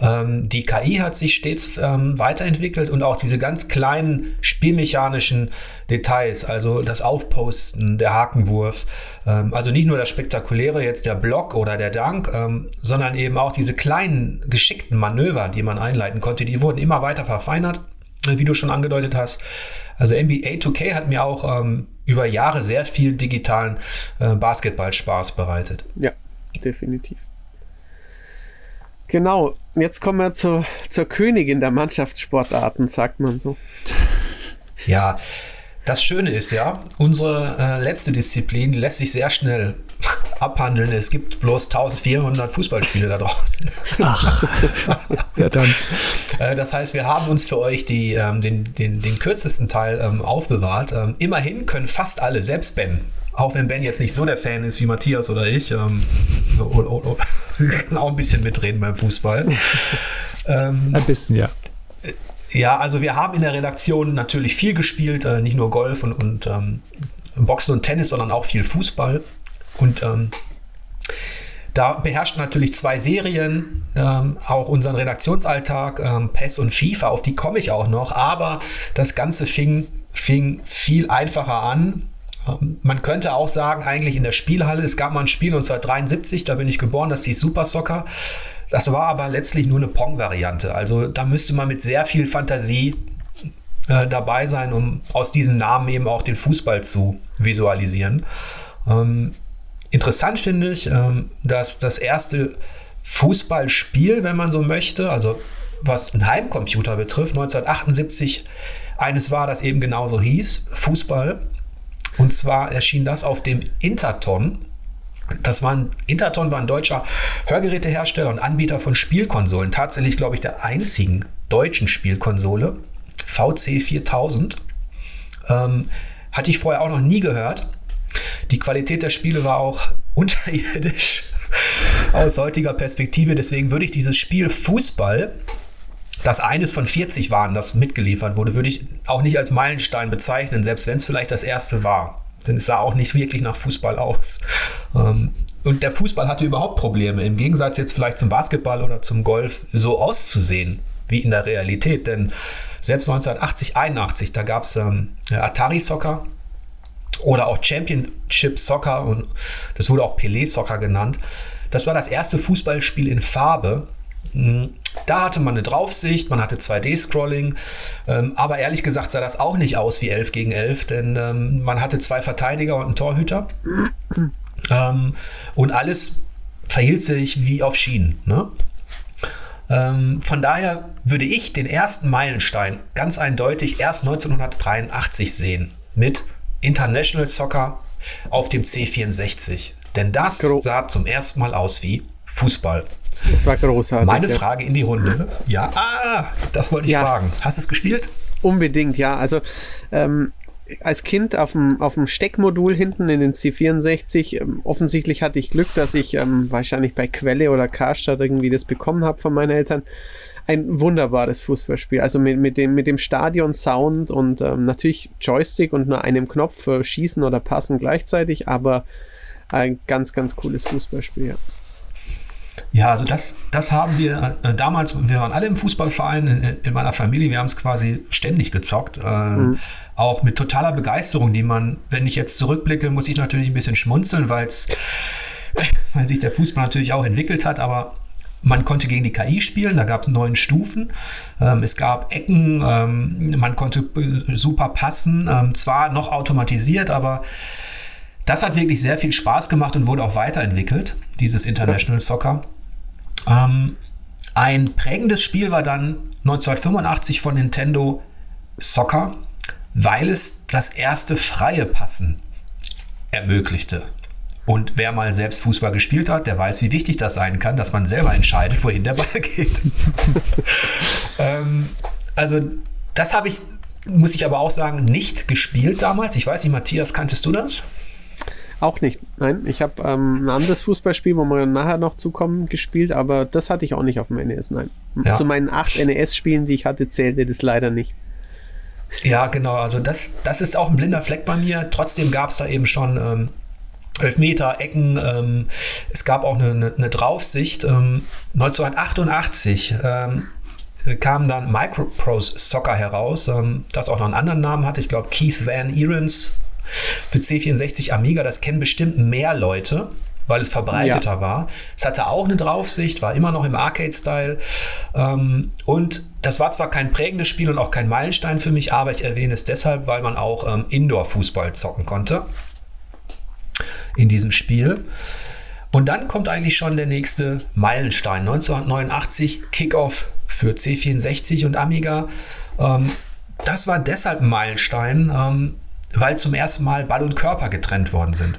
Ähm, die KI hat sich stets ähm, weiterentwickelt und auch diese ganz kleinen spielmechanischen Details, also das Aufposten, der Hakenwurf, ähm, also nicht nur das Spektakuläre, jetzt der Block oder der Dank, sondern eben auch diese kleinen geschickten Manöver, die man einleiten konnte, die wurden immer weiter verfeinert, äh, wie du schon angedeutet hast. Also NBA 2K hat mir auch ähm, über Jahre sehr viel digitalen äh, Basketballspaß bereitet. Ja, definitiv. Genau, jetzt kommen wir zur, zur Königin der Mannschaftssportarten, sagt man so. Ja, das Schöne ist ja, unsere äh, letzte Disziplin lässt sich sehr schnell abhandeln. Es gibt bloß 1400 Fußballspiele da draußen. Ach, ja dann. Äh, das heißt, wir haben uns für euch die, ähm, den, den, den kürzesten Teil ähm, aufbewahrt. Ähm, immerhin können fast alle, selbst Ben, auch wenn Ben jetzt nicht so der Fan ist wie Matthias oder ich, ähm, oder, oder, kann auch ein bisschen mitreden beim Fußball. ähm, ein bisschen, ja. Ja, also wir haben in der Redaktion natürlich viel gespielt, äh, nicht nur Golf und, und ähm, Boxen und Tennis, sondern auch viel Fußball. Und ähm, da beherrscht natürlich zwei Serien, ähm, auch unseren Redaktionsalltag, ähm, PES und FIFA, auf die komme ich auch noch. Aber das Ganze fing, fing viel einfacher an man könnte auch sagen, eigentlich in der Spielhalle, es gab mal ein Spiel 1973, da bin ich geboren, das hieß Super Soccer. Das war aber letztlich nur eine Pong-Variante. Also da müsste man mit sehr viel Fantasie äh, dabei sein, um aus diesem Namen eben auch den Fußball zu visualisieren. Ähm, interessant finde ich, ähm, dass das erste Fußballspiel, wenn man so möchte, also was einen Heimcomputer betrifft, 1978 eines war, das eben genauso hieß, Fußball. Und zwar erschien das auf dem Interton. Das war ein, Interton war ein deutscher Hörgerätehersteller und Anbieter von Spielkonsolen. Tatsächlich, glaube ich, der einzigen deutschen Spielkonsole. VC 4000. Ähm, hatte ich vorher auch noch nie gehört. Die Qualität der Spiele war auch unterirdisch aus heutiger Perspektive. Deswegen würde ich dieses Spiel Fußball dass eines von 40 waren, das mitgeliefert wurde, würde ich auch nicht als Meilenstein bezeichnen, selbst wenn es vielleicht das erste war. Denn es sah auch nicht wirklich nach Fußball aus. Ähm, und der Fußball hatte überhaupt Probleme, im Gegensatz jetzt vielleicht zum Basketball oder zum Golf, so auszusehen wie in der Realität. Denn selbst 1980, 81, da gab es ähm, Atari Soccer oder auch Championship Soccer und das wurde auch Pelé Soccer genannt. Das war das erste Fußballspiel in Farbe da hatte man eine Draufsicht, man hatte 2D-Scrolling, ähm, aber ehrlich gesagt sah das auch nicht aus wie 11 gegen 11, denn ähm, man hatte zwei Verteidiger und einen Torhüter ähm, und alles verhielt sich wie auf Schienen. Ne? Ähm, von daher würde ich den ersten Meilenstein ganz eindeutig erst 1983 sehen mit International Soccer auf dem C64. Denn das sah zum ersten Mal aus wie Fußball. Das war großartig. Meine ja. Frage in die Runde. Ja, ah, das wollte ich ja. fragen. Hast du es gespielt? Unbedingt, ja. Also ähm, als Kind auf dem, auf dem Steckmodul hinten in den C64, ähm, offensichtlich hatte ich Glück, dass ich ähm, wahrscheinlich bei Quelle oder Karstadt irgendwie das bekommen habe von meinen Eltern. Ein wunderbares Fußballspiel. Also mit, mit dem, mit dem Stadion-Sound und ähm, natürlich Joystick und nur einem Knopf für Schießen oder Passen gleichzeitig, aber ein ganz, ganz cooles Fußballspiel, ja. Ja, also das, das haben wir äh, damals, wir waren alle im Fußballverein in, in meiner Familie, wir haben es quasi ständig gezockt. Äh, mhm. Auch mit totaler Begeisterung, die man, wenn ich jetzt zurückblicke, muss ich natürlich ein bisschen schmunzeln, weil's, weil sich der Fußball natürlich auch entwickelt hat, aber man konnte gegen die KI spielen, da gab es neun Stufen. Ähm, es gab Ecken, ähm, man konnte äh, super passen, ähm, zwar noch automatisiert, aber das hat wirklich sehr viel Spaß gemacht und wurde auch weiterentwickelt, dieses International Soccer. Ähm, ein prägendes Spiel war dann 1985 von Nintendo Soccer, weil es das erste freie Passen ermöglichte. Und wer mal selbst Fußball gespielt hat, der weiß, wie wichtig das sein kann, dass man selber entscheidet, wohin der Ball geht. ähm, also das habe ich, muss ich aber auch sagen, nicht gespielt damals. Ich weiß nicht, Matthias, kanntest du das? Auch nicht. Nein, ich habe ähm, ein anderes Fußballspiel, wo wir nachher noch zukommen, gespielt, aber das hatte ich auch nicht auf dem NES. Nein. Ja. Zu meinen acht NES-Spielen, die ich hatte, zählte das leider nicht. Ja, genau. Also das, das ist auch ein blinder Fleck bei mir. Trotzdem gab es da eben schon ähm, Elfmeter, Ecken. Ähm, es gab auch eine, eine, eine Draufsicht. Ähm, 1988 ähm, kam dann Microprose Soccer heraus, ähm, das auch noch einen anderen Namen hatte. Ich glaube, Keith Van Erens für C64 Amiga, das kennen bestimmt mehr Leute, weil es verbreiteter ja. war. Es hatte auch eine Draufsicht, war immer noch im Arcade-Style. Ähm, und das war zwar kein prägendes Spiel und auch kein Meilenstein für mich, aber ich erwähne es deshalb, weil man auch ähm, Indoor-Fußball zocken konnte in diesem Spiel. Und dann kommt eigentlich schon der nächste Meilenstein. 1989 Kickoff für C64 und Amiga. Ähm, das war deshalb ein Meilenstein, ähm, weil zum ersten Mal Ball und Körper getrennt worden sind.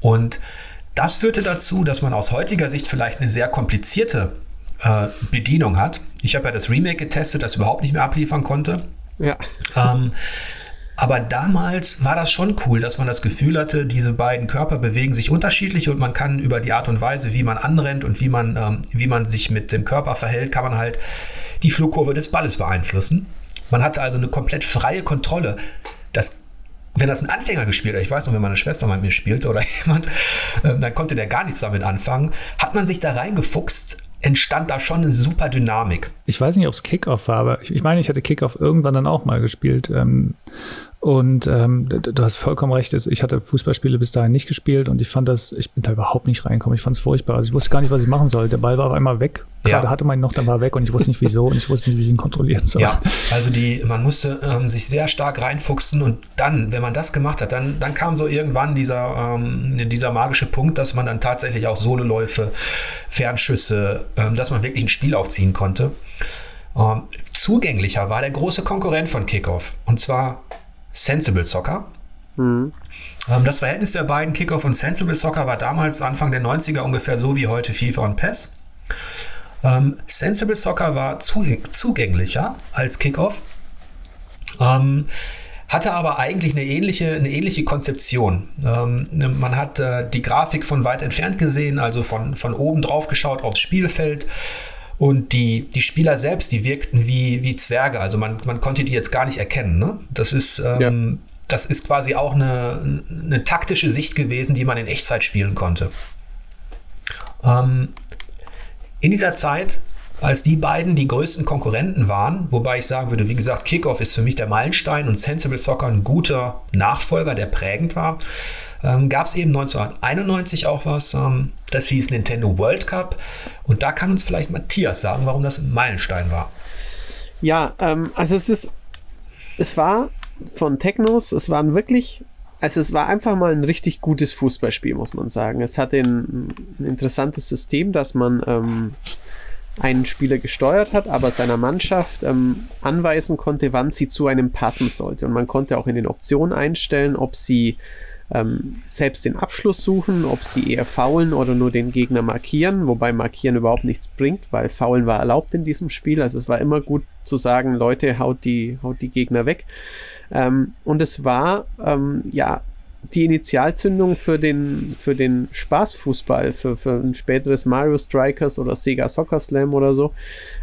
Und das führte dazu, dass man aus heutiger Sicht vielleicht eine sehr komplizierte äh, Bedienung hat. Ich habe ja das Remake getestet, das überhaupt nicht mehr abliefern konnte. Ja. Ähm, aber damals war das schon cool, dass man das Gefühl hatte, diese beiden Körper bewegen sich unterschiedlich und man kann über die Art und Weise, wie man anrennt und wie man, ähm, wie man sich mit dem Körper verhält, kann man halt die Flugkurve des Balles beeinflussen. Man hatte also eine komplett freie Kontrolle das wenn das ein Anfänger gespielt hat, ich weiß noch, wenn meine Schwester mit mir spielte oder jemand, ähm, dann konnte der gar nichts damit anfangen, hat man sich da reingefuchst, entstand da schon eine super Dynamik. Ich weiß nicht, ob es Kickoff war, aber ich, ich meine, ich hatte Kickoff irgendwann dann auch mal gespielt. Ähm, und ähm, du hast vollkommen recht, ich hatte Fußballspiele bis dahin nicht gespielt und ich fand das, ich bin da überhaupt nicht reingekommen. Ich fand es furchtbar. Also ich wusste gar nicht, was ich machen soll. Der Ball war auf einmal weg. Gerade ja. hatte man ihn noch, dann war er weg und ich wusste nicht wieso und ich wusste nicht, wie ich ihn kontrollieren soll. Ja, also die, man musste ähm, sich sehr stark reinfuchsen und dann, wenn man das gemacht hat, dann, dann kam so irgendwann dieser, ähm, dieser magische Punkt, dass man dann tatsächlich auch Sololäufe, Fernschüsse, ähm, dass man wirklich ein Spiel aufziehen konnte. Ähm, zugänglicher war der große Konkurrent von Kickoff und zwar Sensible Soccer. Mhm. das Verhältnis der beiden Kickoff und Sensible Soccer war damals Anfang der 90er ungefähr so wie heute FIFA und PES. Ähm, Sensible Soccer war zugänglicher als Kickoff, ähm, hatte aber eigentlich eine ähnliche, eine ähnliche Konzeption. Ähm, man hat äh, die Grafik von weit entfernt gesehen, also von, von oben drauf geschaut aufs Spielfeld. Und die, die Spieler selbst, die wirkten wie, wie Zwerge. Also man, man konnte die jetzt gar nicht erkennen. Ne? Das, ist, ähm, ja. das ist quasi auch eine, eine taktische Sicht gewesen, die man in Echtzeit spielen konnte. Ähm, in dieser Zeit, als die beiden die größten Konkurrenten waren, wobei ich sagen würde, wie gesagt, Kickoff ist für mich der Meilenstein und Sensible Soccer ein guter Nachfolger, der prägend war, ähm, gab es eben 1991 auch was, ähm, das hieß Nintendo World Cup. Und da kann uns vielleicht Matthias sagen, warum das ein Meilenstein war. Ja, ähm, also es ist, es war von Technos, es waren wirklich, also es war einfach mal ein richtig gutes Fußballspiel, muss man sagen. Es hatte ein, ein interessantes System, dass man ähm, einen Spieler gesteuert hat, aber seiner Mannschaft ähm, anweisen konnte, wann sie zu einem passen sollte. Und man konnte auch in den Optionen einstellen, ob sie ähm, selbst den Abschluss suchen, ob sie eher faulen oder nur den Gegner markieren, wobei markieren überhaupt nichts bringt, weil faulen war erlaubt in diesem Spiel. Also es war immer gut zu sagen, Leute, haut die, haut die Gegner weg. Ähm, und es war ähm, ja die Initialzündung für den, für den Spaßfußball, für, für ein späteres Mario Strikers oder Sega Soccer Slam oder so.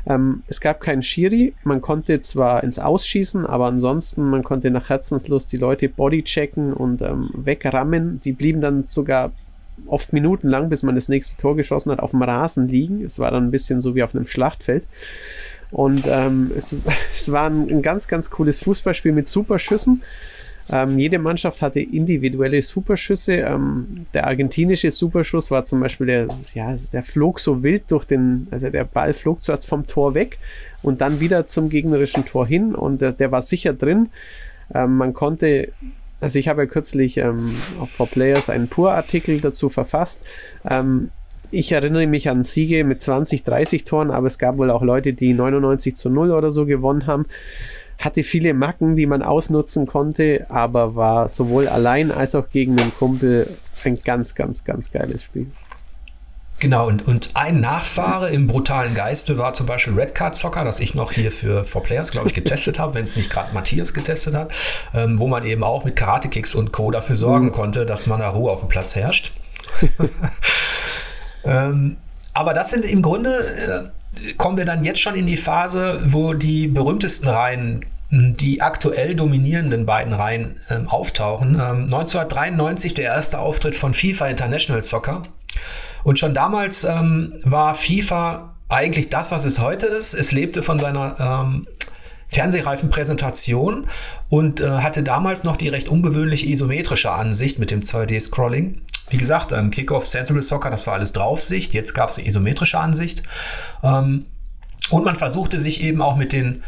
Ähm, es gab keinen Schiri, man konnte zwar ins Ausschießen, aber ansonsten, man konnte nach Herzenslust die Leute bodychecken und ähm, wegrammen. Die blieben dann sogar oft minutenlang, bis man das nächste Tor geschossen hat, auf dem Rasen liegen. Es war dann ein bisschen so wie auf einem Schlachtfeld. Und ähm, es, es war ein, ein ganz, ganz cooles Fußballspiel mit super Schüssen. Ähm, jede Mannschaft hatte individuelle Superschüsse. Ähm, der argentinische Superschuss war zum Beispiel, der, ja, der flog so wild durch den, also der Ball flog zuerst vom Tor weg und dann wieder zum gegnerischen Tor hin und der, der war sicher drin. Ähm, man konnte also ich habe ja kürzlich ähm, auf For Players einen Pur-Artikel dazu verfasst. Ähm, ich erinnere mich an Siege mit 20, 30 Toren, aber es gab wohl auch Leute, die 99 zu 0 oder so gewonnen haben hatte viele Macken, die man ausnutzen konnte, aber war sowohl allein als auch gegen den Kumpel ein ganz, ganz, ganz geiles Spiel. Genau, und, und ein Nachfahre im brutalen Geiste war zum Beispiel Red Card Soccer, das ich noch hier für For Players, glaube ich, getestet habe, wenn es nicht gerade Matthias getestet hat, ähm, wo man eben auch mit Karate-Kicks und Co. dafür sorgen mhm. konnte, dass man da Ruhe auf dem Platz herrscht. ähm, aber das sind im Grunde äh, kommen wir dann jetzt schon in die Phase, wo die berühmtesten Reihen die aktuell dominierenden beiden Reihen ähm, auftauchen. Ähm, 1993 der erste Auftritt von FIFA International Soccer. Und schon damals ähm, war FIFA eigentlich das, was es heute ist. Es lebte von seiner ähm, fernsehreifen Präsentation und äh, hatte damals noch die recht ungewöhnliche isometrische Ansicht mit dem 2D-Scrolling. Wie gesagt, ähm, Kickoff, Sensible Soccer, das war alles Draufsicht. Jetzt gab es eine isometrische Ansicht. Ähm, und man versuchte sich eben auch mit den,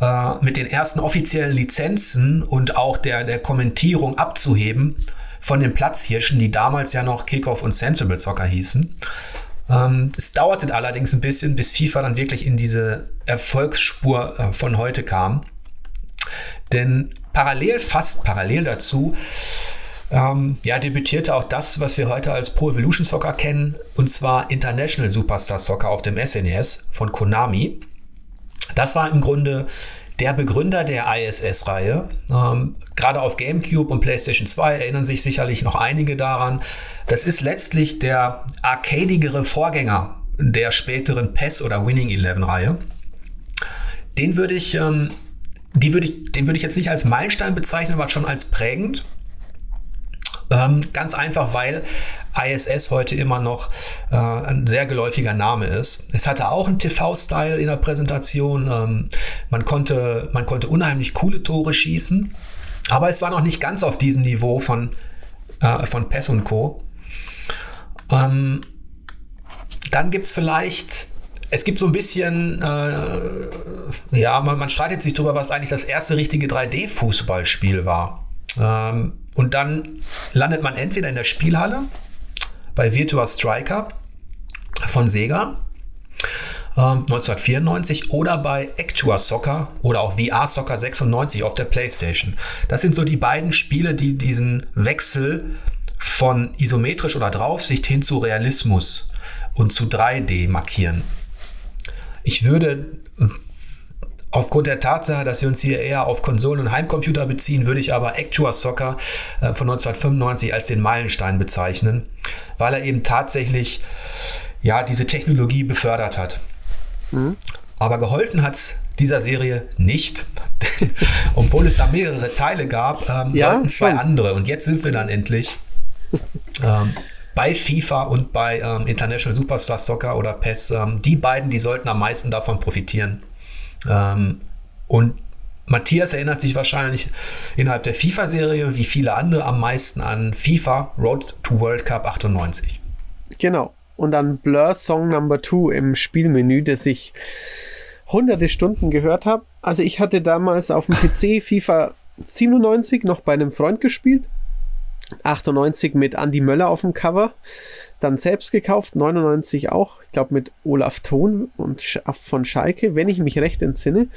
äh, mit den ersten offiziellen Lizenzen und auch der, der Kommentierung abzuheben von den Platzhirschen, die damals ja noch Kickoff und Sensible Soccer hießen. Ähm, es dauerte allerdings ein bisschen, bis FIFA dann wirklich in diese Erfolgsspur äh, von heute kam. Denn parallel, fast parallel dazu, ähm, ja, debütierte auch das, was wir heute als Pro Evolution Soccer kennen, und zwar International Superstar Soccer auf dem SNES e von Konami. Das war im Grunde der Begründer der ISS-Reihe. Ähm, gerade auf GameCube und PlayStation 2 erinnern sich sicherlich noch einige daran. Das ist letztlich der arcadigere Vorgänger der späteren PES oder Winning Eleven-Reihe. Den würde ich, ähm, die ich, den würde ich jetzt nicht als Meilenstein bezeichnen, aber schon als prägend. Ähm, ganz einfach, weil ISS heute immer noch äh, ein sehr geläufiger Name ist. Es hatte auch einen TV-Style in der Präsentation. Ähm, man, konnte, man konnte unheimlich coole Tore schießen, aber es war noch nicht ganz auf diesem Niveau von, äh, von PES und Co. Ähm, dann gibt es vielleicht es gibt so ein bisschen, äh, ja, man, man, streitet sich darüber, was eigentlich das erste richtige 3D-Fußballspiel war. Ähm, und dann landet man entweder in der Spielhalle bei Virtua Striker von Sega 1994 ähm, oder bei Actua Soccer oder auch VR Soccer 96 auf der PlayStation. Das sind so die beiden Spiele, die diesen Wechsel von isometrisch oder Draufsicht hin zu Realismus und zu 3D markieren. Ich würde Aufgrund der Tatsache, dass wir uns hier eher auf Konsolen und Heimcomputer beziehen, würde ich aber Actua Soccer äh, von 1995 als den Meilenstein bezeichnen, weil er eben tatsächlich ja, diese Technologie befördert hat. Mhm. Aber geholfen hat es dieser Serie nicht, obwohl es da mehrere Teile gab, ähm, ja, sollten zwei schön. andere. Und jetzt sind wir dann endlich ähm, bei FIFA und bei ähm, International Superstar Soccer oder PES. Ähm, die beiden, die sollten am meisten davon profitieren. Ähm, und Matthias erinnert sich wahrscheinlich innerhalb der FIFA-Serie wie viele andere am meisten an FIFA Road to World Cup 98. Genau. Und dann Blur Song Number 2 im Spielmenü, das ich hunderte Stunden gehört habe. Also ich hatte damals auf dem PC FIFA 97 noch bei einem Freund gespielt. 98 mit Andy Möller auf dem Cover. Dann selbst gekauft, 99 auch, ich glaube mit Olaf Thon und von Schalke, wenn ich mich recht entsinne.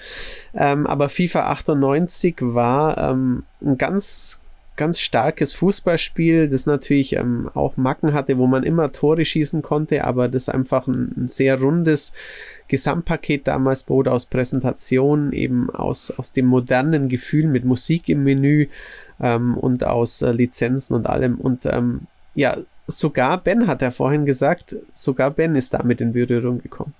Ähm, aber FIFA 98 war ähm, ein ganz, ganz starkes Fußballspiel, das natürlich ähm, auch Macken hatte, wo man immer Tore schießen konnte, aber das einfach ein, ein sehr rundes Gesamtpaket damals bot aus Präsentation, eben aus, aus dem modernen Gefühl mit Musik im Menü ähm, und aus äh, Lizenzen und allem. Und ähm, ja, sogar Ben hat er vorhin gesagt, sogar Ben ist damit in Berührung gekommen.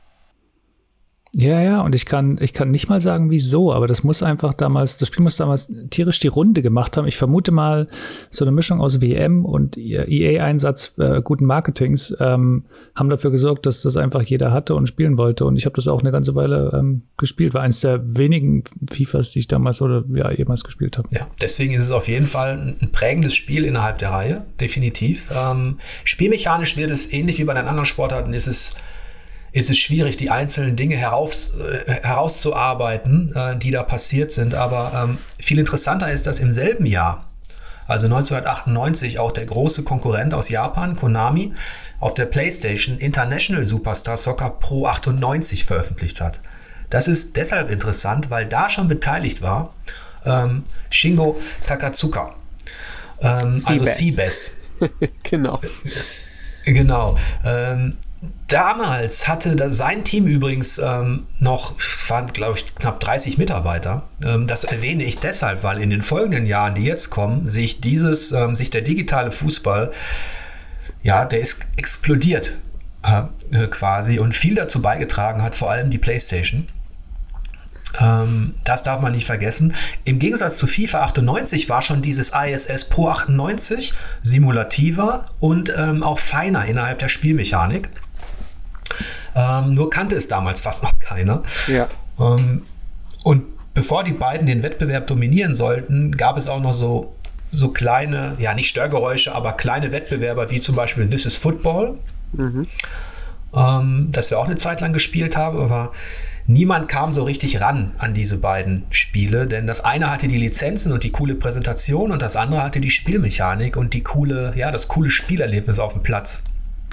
Ja, ja, und ich kann, ich kann nicht mal sagen, wieso, aber das muss einfach damals, das Spiel muss damals tierisch die Runde gemacht haben. Ich vermute mal, so eine Mischung aus WM und EA-Einsatz äh, guten Marketings ähm, haben dafür gesorgt, dass das einfach jeder hatte und spielen wollte. Und ich habe das auch eine ganze Weile ähm, gespielt. War eines der wenigen FIFAs, die ich damals oder ja, jemals gespielt habe. Ja, deswegen ist es auf jeden Fall ein prägendes Spiel innerhalb der Reihe, definitiv. Ähm, spielmechanisch wird es ähnlich wie bei den anderen Sportarten, ist es ist es schwierig, die einzelnen Dinge heraus, äh, herauszuarbeiten, äh, die da passiert sind. Aber ähm, viel interessanter ist, dass im selben Jahr, also 1998, auch der große Konkurrent aus Japan, Konami, auf der PlayStation International Superstar Soccer Pro 98 veröffentlicht hat. Das ist deshalb interessant, weil da schon beteiligt war ähm, Shingo Takatsuka, ähm, also Seabass. genau. Genau. Ähm, Damals hatte sein Team übrigens ähm, noch, waren glaube ich knapp 30 Mitarbeiter. Ähm, das erwähne ich deshalb, weil in den folgenden Jahren, die jetzt kommen, sich dieses, ähm, sich der digitale Fußball, ja, der ist explodiert äh, quasi und viel dazu beigetragen hat, vor allem die PlayStation. Ähm, das darf man nicht vergessen. Im Gegensatz zu FIFA 98 war schon dieses ISS Pro 98 simulativer und ähm, auch feiner innerhalb der Spielmechanik. Ähm, nur kannte es damals fast noch keiner. Ja. Ähm, und bevor die beiden den Wettbewerb dominieren sollten, gab es auch noch so, so kleine, ja nicht Störgeräusche, aber kleine Wettbewerber wie zum Beispiel This is Football, mhm. ähm, das wir auch eine Zeit lang gespielt haben, aber niemand kam so richtig ran an diese beiden Spiele, denn das eine hatte die Lizenzen und die coole Präsentation und das andere hatte die Spielmechanik und die coole, ja, das coole Spielerlebnis auf dem Platz.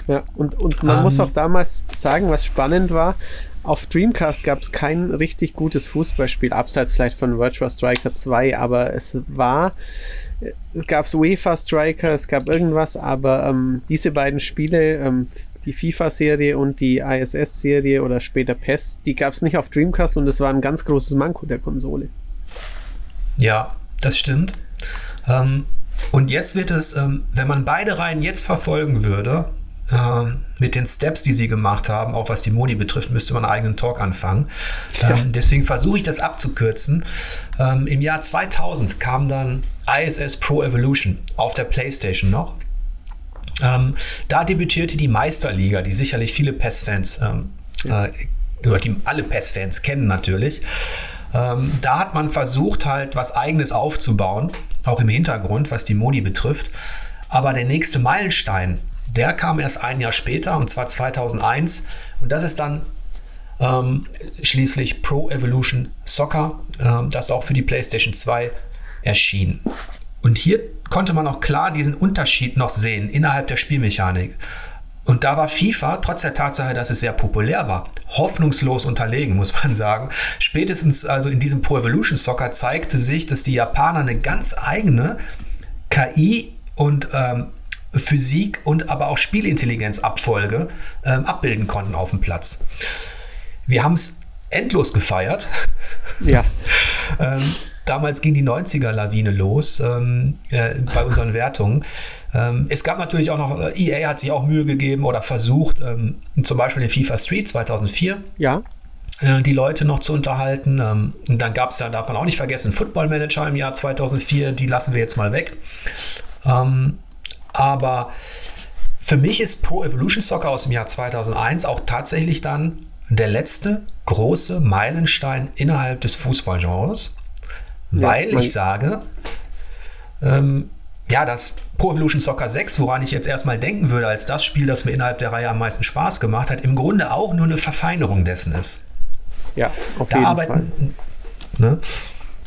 Ja, und, und man um, muss ähm. auch damals sagen, was spannend war, auf Dreamcast gab es kein richtig gutes Fußballspiel, abseits vielleicht von Virtual Striker 2, aber es war, es gab UEFA Striker, es gab irgendwas, aber ähm, diese beiden Spiele, ähm, die FIFA-Serie und die ISS-Serie oder später PES, die gab es nicht auf Dreamcast und es war ein ganz großes Manko der Konsole. Ja, das stimmt. Ähm, und jetzt wird es, ähm, wenn man beide Reihen jetzt verfolgen würde, ähm, mit den Steps, die sie gemacht haben, auch was die Modi betrifft, müsste man einen eigenen Talk anfangen. Ja. Ähm, deswegen versuche ich das abzukürzen. Ähm, Im Jahr 2000 kam dann ISS Pro Evolution auf der PlayStation noch. Ähm, da debütierte die Meisterliga, die sicherlich viele PES-Fans, ähm, äh, oder die alle PES-Fans kennen natürlich. Ähm, da hat man versucht, halt was Eigenes aufzubauen, auch im Hintergrund, was die Modi betrifft. Aber der nächste Meilenstein der kam erst ein Jahr später, und zwar 2001. Und das ist dann ähm, schließlich Pro Evolution Soccer, ähm, das auch für die PlayStation 2 erschien. Und hier konnte man auch klar diesen Unterschied noch sehen innerhalb der Spielmechanik. Und da war FIFA, trotz der Tatsache, dass es sehr populär war, hoffnungslos unterlegen, muss man sagen. Spätestens also in diesem Pro Evolution Soccer zeigte sich, dass die Japaner eine ganz eigene KI und ähm, Physik und aber auch Spielintelligenzabfolge ähm, abbilden konnten auf dem Platz. Wir haben es endlos gefeiert. Ja. ähm, damals ging die 90er-Lawine los ähm, äh, bei unseren Wertungen. Ähm, es gab natürlich auch noch, äh, EA hat sich auch Mühe gegeben oder versucht, ähm, zum Beispiel in FIFA Street 2004. Ja äh, die Leute noch zu unterhalten. Ähm, und dann gab es ja, darf man auch nicht vergessen, Football Manager im Jahr 2004, die lassen wir jetzt mal weg. Ähm, aber für mich ist Pro Evolution Soccer aus dem Jahr 2001 auch tatsächlich dann der letzte große Meilenstein innerhalb des Fußballgenres. Weil ja, ich sage, ähm, ja, das Pro Evolution Soccer 6, woran ich jetzt erstmal denken würde, als das Spiel, das mir innerhalb der Reihe am meisten Spaß gemacht hat, im Grunde auch nur eine Verfeinerung dessen ist. Ja, auf da jeden arbeiten, Fall. Ne?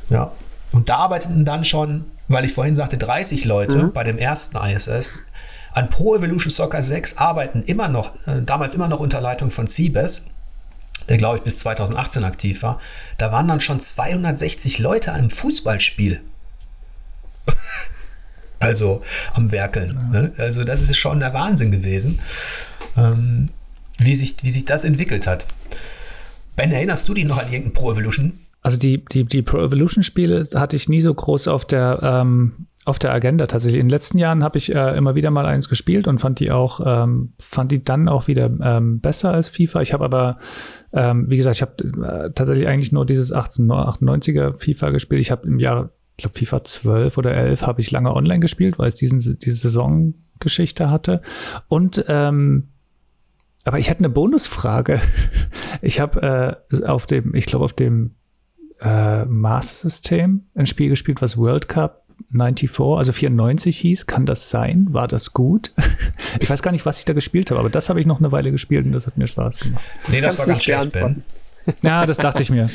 Ja. Und da arbeiteten dann schon, weil ich vorhin sagte, 30 Leute mhm. bei dem ersten ISS. An Pro Evolution Soccer 6 arbeiten immer noch, äh, damals immer noch unter Leitung von Siebes, der glaube ich bis 2018 aktiv war. Da waren dann schon 260 Leute an einem Fußballspiel. also am Werkeln. Ja. Ne? Also das ist schon der Wahnsinn gewesen, ähm, wie, sich, wie sich das entwickelt hat. Ben, erinnerst du dich noch an irgendein Pro Evolution? Also die, die, die Pro Evolution-Spiele hatte ich nie so groß auf der, ähm, auf der Agenda. Tatsächlich in den letzten Jahren habe ich äh, immer wieder mal eins gespielt und fand die auch, ähm, fand die dann auch wieder ähm, besser als FIFA. Ich habe aber, ähm, wie gesagt, ich habe äh, tatsächlich eigentlich nur dieses 1898er FIFA gespielt. Ich habe im Jahr, ich glaube FIFA 12 oder 11 habe ich lange online gespielt, weil es diesen, diese Saisongeschichte hatte. Und ähm, aber ich hätte eine Bonusfrage. Ich habe äh, auf dem, ich glaube, auf dem äh, Master System ein Spiel gespielt, was World Cup 94, also 94 hieß. Kann das sein? War das gut? ich weiß gar nicht, was ich da gespielt habe, aber das habe ich noch eine Weile gespielt und das hat mir Spaß gemacht. Nee, das war ganz schlecht, Ben. Ja, das dachte ich mir.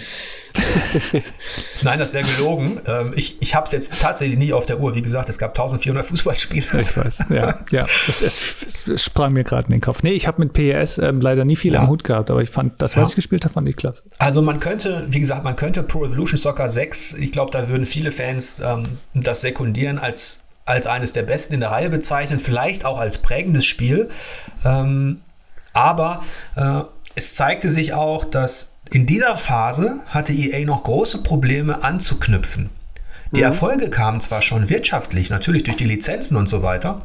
Nein, das wäre gelogen. Ähm, ich ich habe es jetzt tatsächlich nie auf der Uhr. Wie gesagt, es gab 1400 Fußballspiele. Ich weiß, ja. ja. Es, es, es sprang mir gerade in den Kopf. Nee, ich habe mit PES ähm, leider nie viel ja. am Hut gehabt, aber ich fand, das, was ja. ich gespielt habe, fand ich klasse. Also man könnte, wie gesagt, man könnte Pro Evolution Soccer 6, ich glaube, da würden viele Fans ähm, das sekundieren als als eines der besten in der Reihe bezeichnen, vielleicht auch als prägendes Spiel. Ähm, aber äh, es zeigte sich auch, dass in dieser Phase hatte EA noch große Probleme anzuknüpfen. Die mhm. Erfolge kamen zwar schon wirtschaftlich, natürlich durch die Lizenzen und so weiter,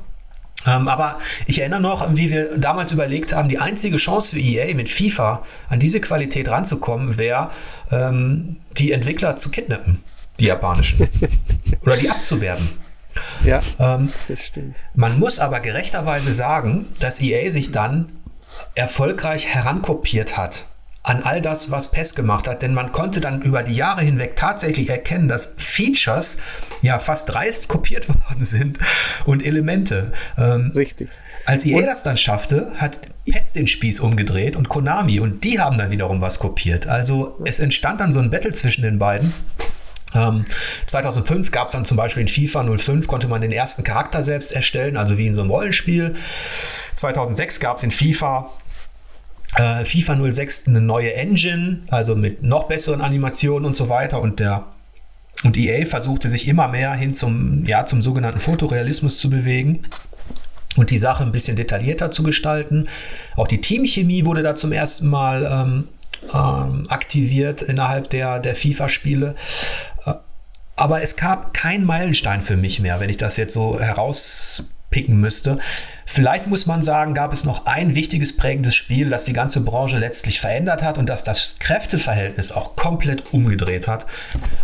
ähm, aber ich erinnere noch, wie wir damals überlegt haben, die einzige Chance für EA mit FIFA an diese Qualität ranzukommen, wäre, ähm, die Entwickler zu kidnappen, die japanischen. Oder die abzuwerben. Ja, ähm, das stimmt. Man muss aber gerechterweise sagen, dass EA sich dann erfolgreich herankopiert hat an all das, was PES gemacht hat, denn man konnte dann über die Jahre hinweg tatsächlich erkennen, dass Features ja fast dreist kopiert worden sind und Elemente. Ähm, Richtig. Als EA und das dann schaffte, hat PES den Spieß umgedreht und Konami und die haben dann wiederum was kopiert. Also es entstand dann so ein Battle zwischen den beiden. Ähm, 2005 gab es dann zum Beispiel in FIFA 05, konnte man den ersten Charakter selbst erstellen, also wie in so einem Rollenspiel. 2006 gab es in FIFA äh, FIFA 06 eine neue Engine, also mit noch besseren Animationen und so weiter. Und der und EA versuchte sich immer mehr hin zum, ja, zum sogenannten Fotorealismus zu bewegen und die Sache ein bisschen detaillierter zu gestalten. Auch die Teamchemie wurde da zum ersten Mal ähm, ähm, aktiviert innerhalb der, der FIFA-Spiele. Äh, aber es gab keinen Meilenstein für mich mehr, wenn ich das jetzt so herauspicken müsste. Vielleicht muss man sagen, gab es noch ein wichtiges prägendes Spiel, das die ganze Branche letztlich verändert hat und das das Kräfteverhältnis auch komplett umgedreht hat.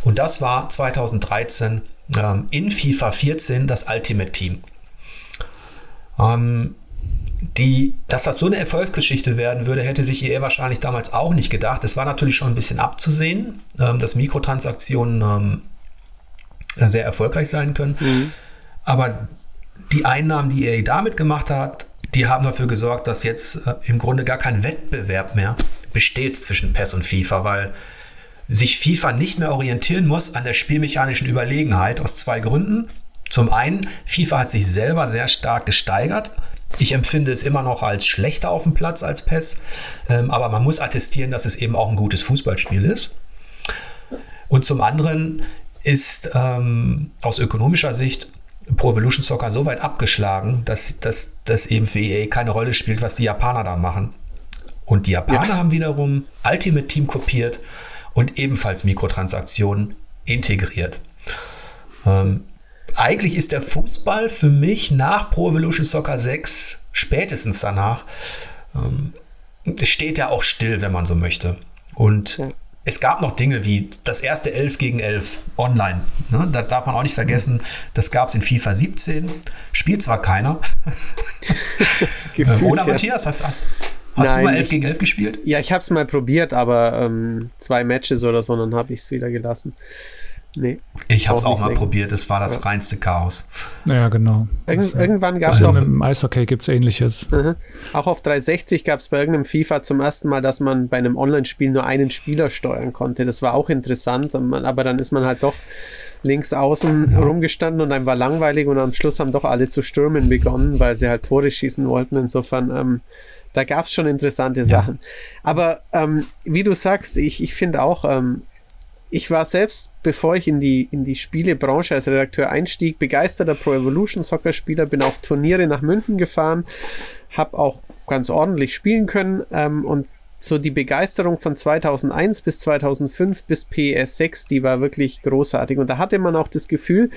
Und das war 2013 ähm, in FIFA 14 das Ultimate Team. Ähm, die, dass das so eine Erfolgsgeschichte werden würde, hätte sich EA wahrscheinlich damals auch nicht gedacht. Es war natürlich schon ein bisschen abzusehen, ähm, dass Mikrotransaktionen ähm, sehr erfolgreich sein können. Mhm. Aber die Einnahmen, die EA damit gemacht hat, die haben dafür gesorgt, dass jetzt äh, im Grunde gar kein Wettbewerb mehr besteht zwischen PES und FIFA, weil sich FIFA nicht mehr orientieren muss an der spielmechanischen Überlegenheit aus zwei Gründen. Zum einen, FIFA hat sich selber sehr stark gesteigert. Ich empfinde es immer noch als schlechter auf dem Platz als PES, ähm, aber man muss attestieren, dass es eben auch ein gutes Fußballspiel ist. Und zum anderen ist ähm, aus ökonomischer Sicht Pro Evolution Soccer so weit abgeschlagen, dass das eben für EA keine Rolle spielt, was die Japaner da machen. Und die Japaner ja. haben wiederum Ultimate Team kopiert und ebenfalls Mikrotransaktionen integriert. Ähm, eigentlich ist der Fußball für mich nach Pro Evolution Soccer 6, spätestens danach, ähm, steht ja auch still, wenn man so möchte. Und ja es gab noch Dinge wie das erste 11 gegen 11 online. Ne? Das darf man auch nicht vergessen. Das gab es in FIFA 17. Spielt zwar keiner. Gefühlt, Oder. Matthias, hast, hast, hast Nein, du mal 11 ich, gegen 11 gespielt? Ja, ich habe es mal probiert, aber ähm, zwei Matches oder so, dann habe ich es wieder gelassen. Nee. Ich habe es auch, auch mal länger. probiert, es war das ja. reinste Chaos. Ja, genau. Irg das, irgendwann gab es auch. Im Eishockey gibt es ähnliches. Uh Auch auf 360 gab es bei irgendeinem FIFA zum ersten Mal, dass man bei einem Online-Spiel nur einen Spieler steuern konnte. Das war auch interessant, aber dann ist man halt doch links außen ja. rumgestanden und einem war langweilig und am Schluss haben doch alle zu stürmen begonnen, weil sie halt Tore schießen wollten. Insofern. Ähm, da gab es schon interessante Sachen. Aber ähm, wie du sagst, ich, ich finde auch, ähm, ich war selbst, bevor ich in die, in die Spielebranche als Redakteur einstieg, begeisterter Pro Evolution Soccer Spieler, bin auf Turniere nach München gefahren, habe auch ganz ordentlich spielen können ähm, und so die Begeisterung von 2001 bis 2005 bis PS6, die war wirklich großartig. Und da hatte man auch das Gefühl,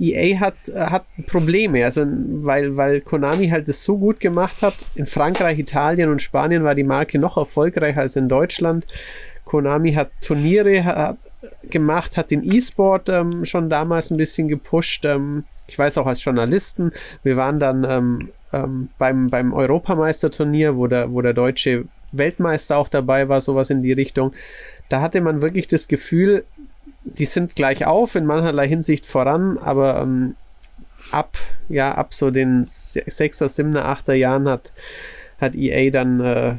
EA hat, hat Probleme. Also, weil, weil Konami halt das so gut gemacht hat. In Frankreich, Italien und Spanien war die Marke noch erfolgreicher als in Deutschland. Konami hat Turniere hat gemacht, hat den E-Sport ähm, schon damals ein bisschen gepusht. Ähm, ich weiß auch als Journalisten. Wir waren dann ähm, ähm beim, beim Europameisterturnier, wo der, wo der deutsche Weltmeister auch dabei war, sowas in die Richtung. Da hatte man wirklich das Gefühl, die sind gleich auf, in mancherlei Hinsicht voran, aber ähm, ab, ja, ab so den 6er, 7er, 8er Jahren hat, hat EA dann äh,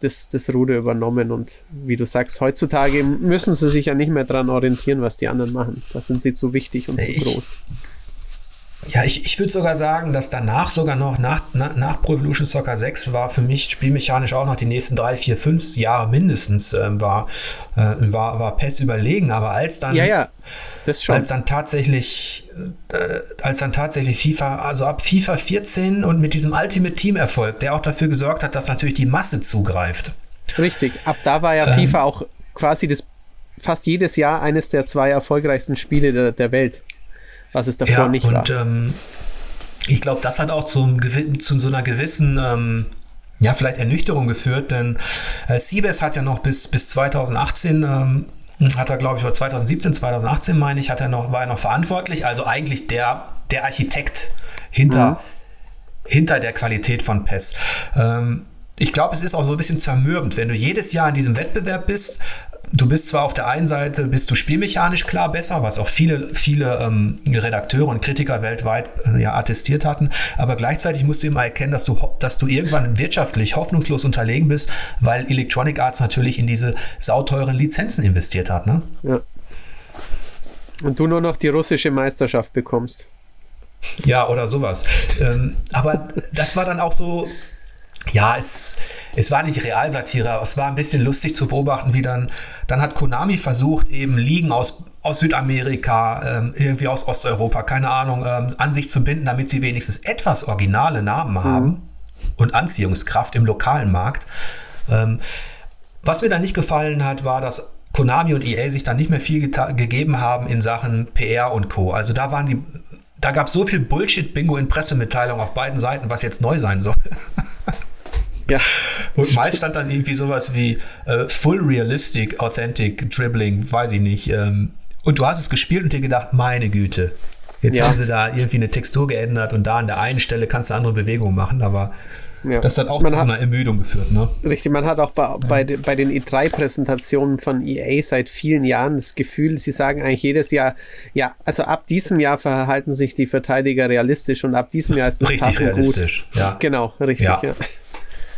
das, das Ruder übernommen und wie du sagst, heutzutage müssen sie sich ja nicht mehr daran orientieren, was die anderen machen. Da sind sie zu wichtig und ich, zu groß. Ja, ich, ich würde sogar sagen, dass danach sogar noch, nach, nach, nach Pro Evolution Soccer 6 war für mich spielmechanisch auch noch die nächsten drei, vier, fünf Jahre mindestens äh, war, äh, war, war PES überlegen. Aber als dann, ja, ja, das schon. als dann tatsächlich, äh, als dann tatsächlich FIFA, also ab FIFA 14 und mit diesem Ultimate Team Erfolg, der auch dafür gesorgt hat, dass natürlich die Masse zugreift. Richtig, ab da war ja ähm, FIFA auch quasi das fast jedes Jahr eines der zwei erfolgreichsten Spiele der, der Welt was es davor ja, nicht und, war. Ähm, ich glaube, das hat auch zum, zu so einer gewissen ähm, ja, vielleicht Ernüchterung geführt, denn äh, Siebes hat ja noch bis, bis 2018 ähm, hat er, glaube ich, oder 2017, 2018 meine ich, hat er noch, war er noch verantwortlich, also eigentlich der, der Architekt hinter, mhm. hinter der Qualität von PES. Ähm, ich glaube, es ist auch so ein bisschen zermürbend, wenn du jedes Jahr in diesem Wettbewerb bist Du bist zwar auf der einen Seite, bist du spielmechanisch klar besser, was auch viele, viele ähm, Redakteure und Kritiker weltweit äh, ja attestiert hatten, aber gleichzeitig musst du immer erkennen, dass du, dass du irgendwann wirtschaftlich hoffnungslos unterlegen bist, weil Electronic Arts natürlich in diese sauteuren Lizenzen investiert hat. Ne? Ja. Und du nur noch die russische Meisterschaft bekommst. Ja, oder sowas. ähm, aber das war dann auch so, ja, es, es war nicht Realsatire, aber es war ein bisschen lustig zu beobachten, wie dann, dann hat Konami versucht, eben Ligen aus, aus Südamerika, ähm, irgendwie aus Osteuropa, keine Ahnung, ähm, an sich zu binden, damit sie wenigstens etwas originale Namen mhm. haben und Anziehungskraft im lokalen Markt. Ähm, was mir dann nicht gefallen hat, war, dass Konami und EA sich dann nicht mehr viel gegeben haben in Sachen PR und Co. Also da waren die, da gab es so viel Bullshit-Bingo in Pressemitteilungen auf beiden Seiten, was jetzt neu sein soll. Ja. Und meist stand dann irgendwie sowas wie äh, Full Realistic, Authentic Dribbling, weiß ich nicht. Ähm, und du hast es gespielt und dir gedacht, meine Güte, jetzt ja. haben sie da irgendwie eine Textur geändert und da an der einen Stelle kannst du andere Bewegungen machen, aber ja. das hat auch man zu hat, so einer Ermüdung geführt. Ne? Richtig, man hat auch bei, bei, bei den E3-Präsentationen von EA seit vielen Jahren das Gefühl, sie sagen eigentlich jedes Jahr, ja, also ab diesem Jahr verhalten sich die Verteidiger realistisch und ab diesem Jahr ist das richtig realistisch. Gut. Ja. Genau, richtig, ja. ja.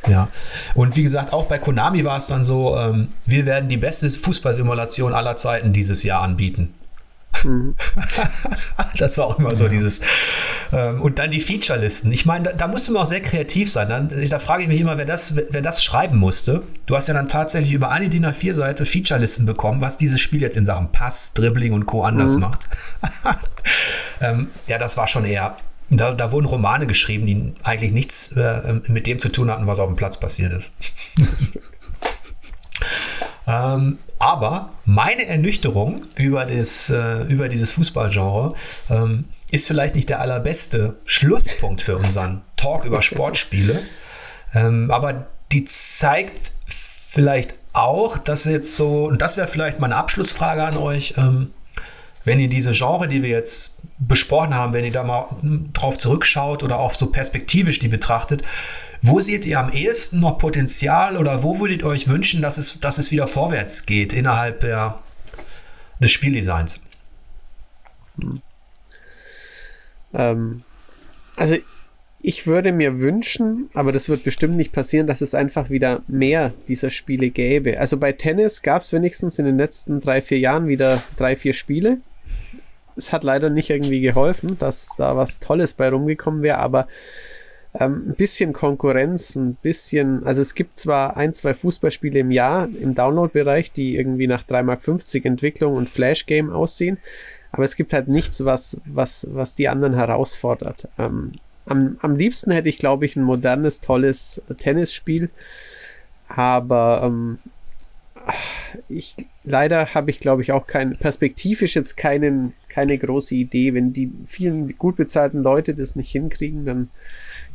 Ja, und wie gesagt, auch bei Konami war es dann so, ähm, wir werden die beste Fußballsimulation aller Zeiten dieses Jahr anbieten. Mhm. das war auch immer so dieses. Ähm, und dann die Feature-Listen. Ich meine, da, da musste man auch sehr kreativ sein. Dann, da frage ich mich immer, wer das, wer das schreiben musste. Du hast ja dann tatsächlich über eine DIN A4-Seite Feature-Listen bekommen, was dieses Spiel jetzt in Sachen Pass, Dribbling und Co. anders mhm. macht. ähm, ja, das war schon eher da, da, wurden Romane geschrieben, die eigentlich nichts äh, mit dem zu tun hatten, was auf dem Platz passiert ist. ähm, aber meine Ernüchterung über, das, äh, über dieses Fußballgenre ähm, ist vielleicht nicht der allerbeste Schlusspunkt für unseren Talk über Sportspiele. Ähm, aber die zeigt vielleicht auch, dass jetzt so, und das wäre vielleicht meine Abschlussfrage an euch, ähm, wenn ihr diese Genre, die wir jetzt besprochen haben, wenn ihr da mal drauf zurückschaut oder auch so perspektivisch die betrachtet, wo seht ihr am ehesten noch Potenzial oder wo würdet ihr euch wünschen, dass es, dass es wieder vorwärts geht innerhalb der, des Spieldesigns? Hm. Ähm, also ich würde mir wünschen, aber das wird bestimmt nicht passieren, dass es einfach wieder mehr dieser Spiele gäbe. Also bei Tennis gab es wenigstens in den letzten drei, vier Jahren wieder drei, vier Spiele. Es hat leider nicht irgendwie geholfen, dass da was Tolles bei rumgekommen wäre, aber ähm, ein bisschen Konkurrenz, ein bisschen, also es gibt zwar ein, zwei Fußballspiele im Jahr im Download-Bereich, die irgendwie nach 3,50 Mark Entwicklung und Flash-Game aussehen, aber es gibt halt nichts, was, was, was die anderen herausfordert. Ähm, am, am liebsten hätte ich, glaube ich, ein modernes, tolles Tennisspiel. Aber ähm, ich, leider habe ich, glaube ich, auch kein, perspektivisch jetzt keinen, keine große Idee. Wenn die vielen gut bezahlten Leute das nicht hinkriegen, dann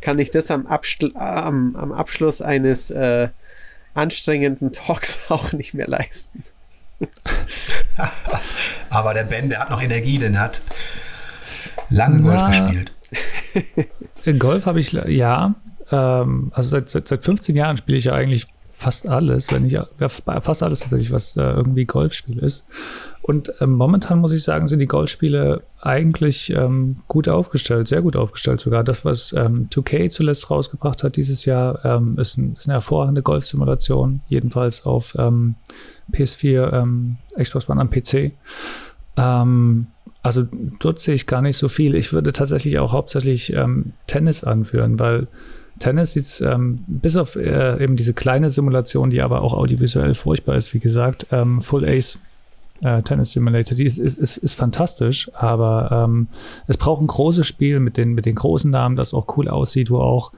kann ich das am, Abschl am, am Abschluss eines äh, anstrengenden Talks auch nicht mehr leisten. Aber der Ben, der hat noch Energie, denn hat lange Golf gespielt. Golf habe ich, ja. Ähm, also seit, seit, seit 15 Jahren spiele ich ja eigentlich fast alles, wenn nicht ja, fast alles tatsächlich, was äh, irgendwie Golfspiel ist. Und ähm, momentan muss ich sagen, sind die Golfspiele eigentlich ähm, gut aufgestellt, sehr gut aufgestellt sogar. Das, was ähm, 2K zuletzt rausgebracht hat dieses Jahr, ähm, ist, ein, ist, eine hervorragende Golfsimulation, jedenfalls auf ähm, PS4, ähm, Xbox One am PC. Ähm, also dort sehe ich gar nicht so viel. Ich würde tatsächlich auch hauptsächlich ähm, Tennis anführen, weil Tennis sieht ähm, bis auf äh, eben diese kleine Simulation, die aber auch audiovisuell furchtbar ist, wie gesagt, ähm, Full Ace äh, Tennis Simulator, die ist, ist, ist, ist fantastisch, aber ähm, es braucht ein großes Spiel mit den, mit den großen Namen, das auch cool aussieht, wo auch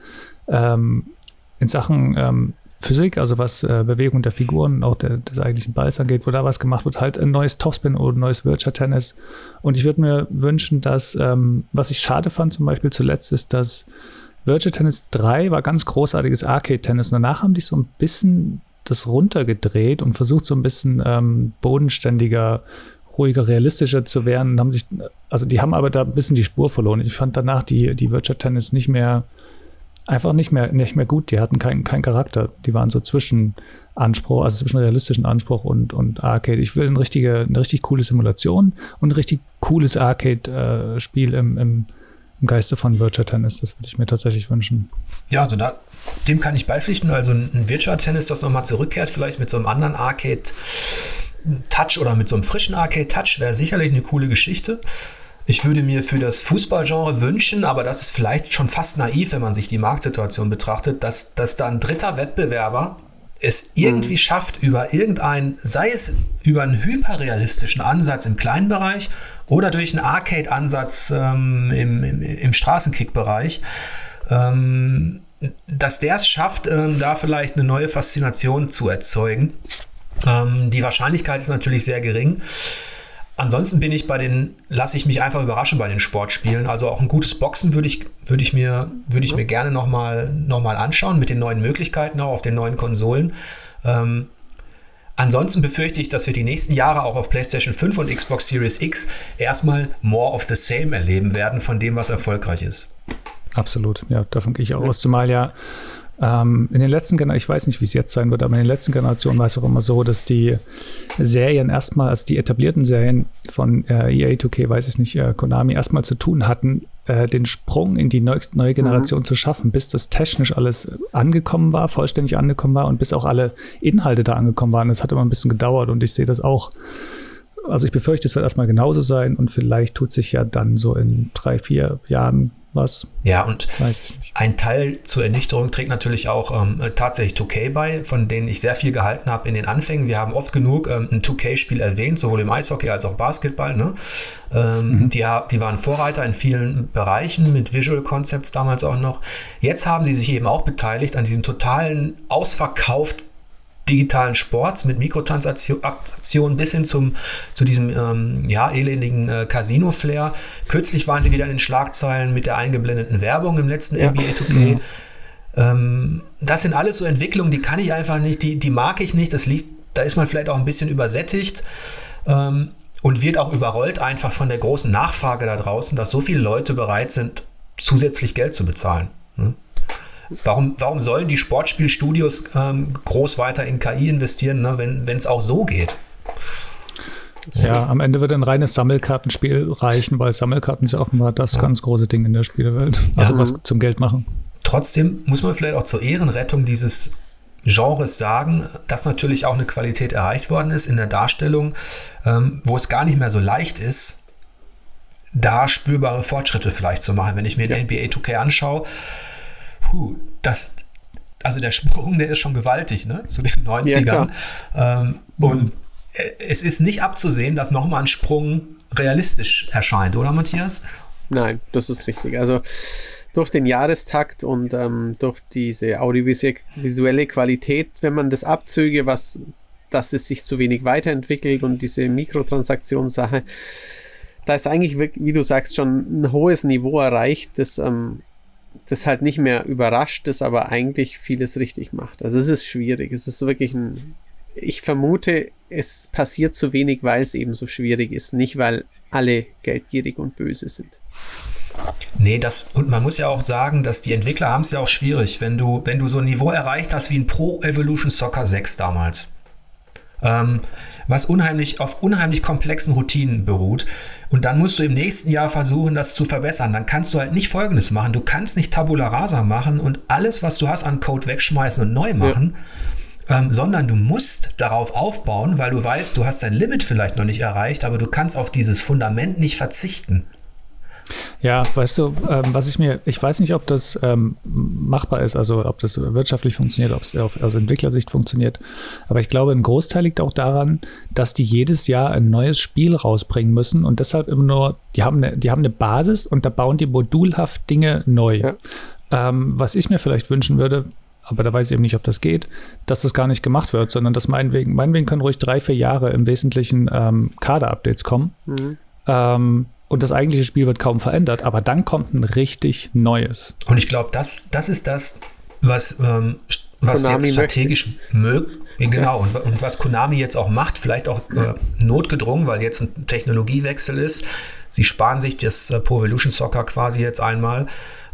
ähm, in Sachen ähm, Physik, also was äh, Bewegung der Figuren, auch der, des eigentlichen Balls angeht, wo da was gemacht wird, halt ein neues Topspin oder ein neues Virtual Tennis. Und ich würde mir wünschen, dass, ähm, was ich schade fand zum Beispiel zuletzt, ist, dass Virtual Tennis 3 war ganz großartiges Arcade-Tennis. Und danach haben die so ein bisschen das runtergedreht und versucht so ein bisschen ähm, bodenständiger, ruhiger, realistischer zu werden. Und haben sich, also die haben aber da ein bisschen die Spur verloren. Ich fand danach die, die Virtual Tennis nicht mehr einfach nicht mehr, nicht mehr gut. Die hatten keinen kein Charakter. Die waren so zwischen Anspruch, also zwischen realistischen Anspruch und, und Arcade. Ich will eine richtige, eine richtig coole Simulation und ein richtig cooles Arcade-Spiel äh, im, im, im Geiste von Virtual Tennis. Das würde ich mir tatsächlich wünschen. Ja, also da, dem kann ich beipflichten. Also ein Virtual Tennis, das nochmal zurückkehrt, vielleicht mit so einem anderen Arcade. Touch oder mit so einem frischen Arcade-Touch wäre sicherlich eine coole Geschichte. Ich würde mir für das Fußballgenre wünschen, aber das ist vielleicht schon fast naiv, wenn man sich die Marktsituation betrachtet, dass, dass da ein dritter Wettbewerber es irgendwie mhm. schafft, über irgendeinen, sei es über einen hyperrealistischen Ansatz im kleinen Bereich oder durch einen Arcade-Ansatz ähm, im, im, im Straßenkick-Bereich, ähm, dass der es schafft, ähm, da vielleicht eine neue Faszination zu erzeugen. Ähm, die Wahrscheinlichkeit ist natürlich sehr gering. Ansonsten bin ich bei den, lasse ich mich einfach überraschen bei den Sportspielen. Also auch ein gutes Boxen würde ich, würde ich mir, würde ich mir gerne nochmal noch mal anschauen mit den neuen Möglichkeiten auch auf den neuen Konsolen. Ähm, ansonsten befürchte ich, dass wir die nächsten Jahre auch auf PlayStation 5 und Xbox Series X erstmal more of the same erleben werden von dem, was erfolgreich ist. Absolut, ja, davon gehe ich auch aus. Zumal ja ähm, in den letzten Generationen, ich weiß nicht, wie es jetzt sein wird, aber in den letzten Generationen war es auch immer so, dass die Serien erstmal, als die etablierten Serien von äh, EA 2K, weiß ich nicht, äh, Konami erstmal zu tun hatten, äh, den Sprung in die neu, neue Generation mhm. zu schaffen, bis das technisch alles angekommen war, vollständig angekommen war und bis auch alle Inhalte da angekommen waren. Das hat immer ein bisschen gedauert und ich sehe das auch also ich befürchte, es wird erstmal genauso sein und vielleicht tut sich ja dann so in drei, vier Jahren was. Ja, und ein Teil zur Ernüchterung trägt natürlich auch ähm, tatsächlich 2K bei, von denen ich sehr viel gehalten habe in den Anfängen. Wir haben oft genug ähm, ein 2K-Spiel erwähnt, sowohl im Eishockey als auch Basketball. Ne? Ähm, mhm. die, die waren Vorreiter in vielen Bereichen mit Visual Concepts damals auch noch. Jetzt haben sie sich eben auch beteiligt an diesem totalen Ausverkauf digitalen Sports mit Mikrotransaktionen bis hin zum, zu diesem ähm, ja, elendigen äh, Casino-Flair. Kürzlich waren sie wieder in den Schlagzeilen mit der eingeblendeten Werbung im letzten ja. NBA 2K. Mhm. Ähm, das sind alles so Entwicklungen, die kann ich einfach nicht, die, die mag ich nicht. Das liegt, da ist man vielleicht auch ein bisschen übersättigt. Ähm, und wird auch überrollt einfach von der großen Nachfrage da draußen, dass so viele Leute bereit sind, zusätzlich Geld zu bezahlen. Ne? Warum, warum sollen die Sportspielstudios ähm, groß weiter in KI investieren, ne, wenn es auch so geht? Ja, am Ende wird ein reines Sammelkartenspiel reichen, weil Sammelkarten ist ja offenbar das ja. ganz große Ding in der Spielewelt. Also ja. was zum Geld machen. Trotzdem muss man vielleicht auch zur Ehrenrettung dieses Genres sagen, dass natürlich auch eine Qualität erreicht worden ist in der Darstellung, ähm, wo es gar nicht mehr so leicht ist, da spürbare Fortschritte vielleicht zu machen. Wenn ich mir ja. den NBA 2K anschaue, puh, das, also der Sprung, der ist schon gewaltig, ne, zu den 90ern. Ja, ähm, und äh, es ist nicht abzusehen, dass nochmal ein Sprung realistisch erscheint, oder Matthias? Nein, das ist richtig. Also durch den Jahrestakt und ähm, durch diese audiovisuelle Qualität, wenn man das abzöge, was, dass es sich zu wenig weiterentwickelt und diese Mikrotransaktionssache, da ist eigentlich, wie du sagst, schon ein hohes Niveau erreicht, das, ähm, das halt nicht mehr überrascht, das aber eigentlich vieles richtig macht. Also es ist schwierig. Es ist wirklich ein. Ich vermute, es passiert zu wenig, weil es eben so schwierig ist, nicht weil alle geldgierig und böse sind. Nee, das, und man muss ja auch sagen, dass die Entwickler haben es ja auch schwierig, wenn du, wenn du so ein Niveau erreicht hast wie ein Pro Evolution Soccer 6 damals. Ähm, was unheimlich auf unheimlich komplexen Routinen beruht. Und dann musst du im nächsten Jahr versuchen, das zu verbessern. Dann kannst du halt nicht Folgendes machen. Du kannst nicht Tabula Rasa machen und alles, was du hast an Code wegschmeißen und neu machen. Ja. Ähm, sondern du musst darauf aufbauen, weil du weißt, du hast dein Limit vielleicht noch nicht erreicht, aber du kannst auf dieses Fundament nicht verzichten. Ja, weißt du, ähm, was ich mir, ich weiß nicht, ob das ähm, machbar ist, also ob das wirtschaftlich funktioniert, ob es aus Entwicklersicht funktioniert, aber ich glaube, ein Großteil liegt auch daran, dass die jedes Jahr ein neues Spiel rausbringen müssen und deshalb immer nur, die haben eine, die haben eine Basis und da bauen die modulhaft Dinge neu. Ja. Ähm, was ich mir vielleicht wünschen würde, aber da weiß ich eben nicht, ob das geht, dass das gar nicht gemacht wird, sondern dass meinetwegen, meinetwegen können ruhig drei, vier Jahre im Wesentlichen ähm, Kader-Updates kommen. Mhm. Ähm, und das eigentliche Spiel wird kaum verändert, aber dann kommt ein richtig neues. Und ich glaube, das, das ist das, was, ähm, was jetzt strategisch möglich Genau, ja. und, und, was Konami jetzt auch macht, vielleicht auch äh, notgedrungen, weil jetzt ein Technologiewechsel ist. Sie sparen sich das äh, Pro Evolution Soccer quasi jetzt einmal.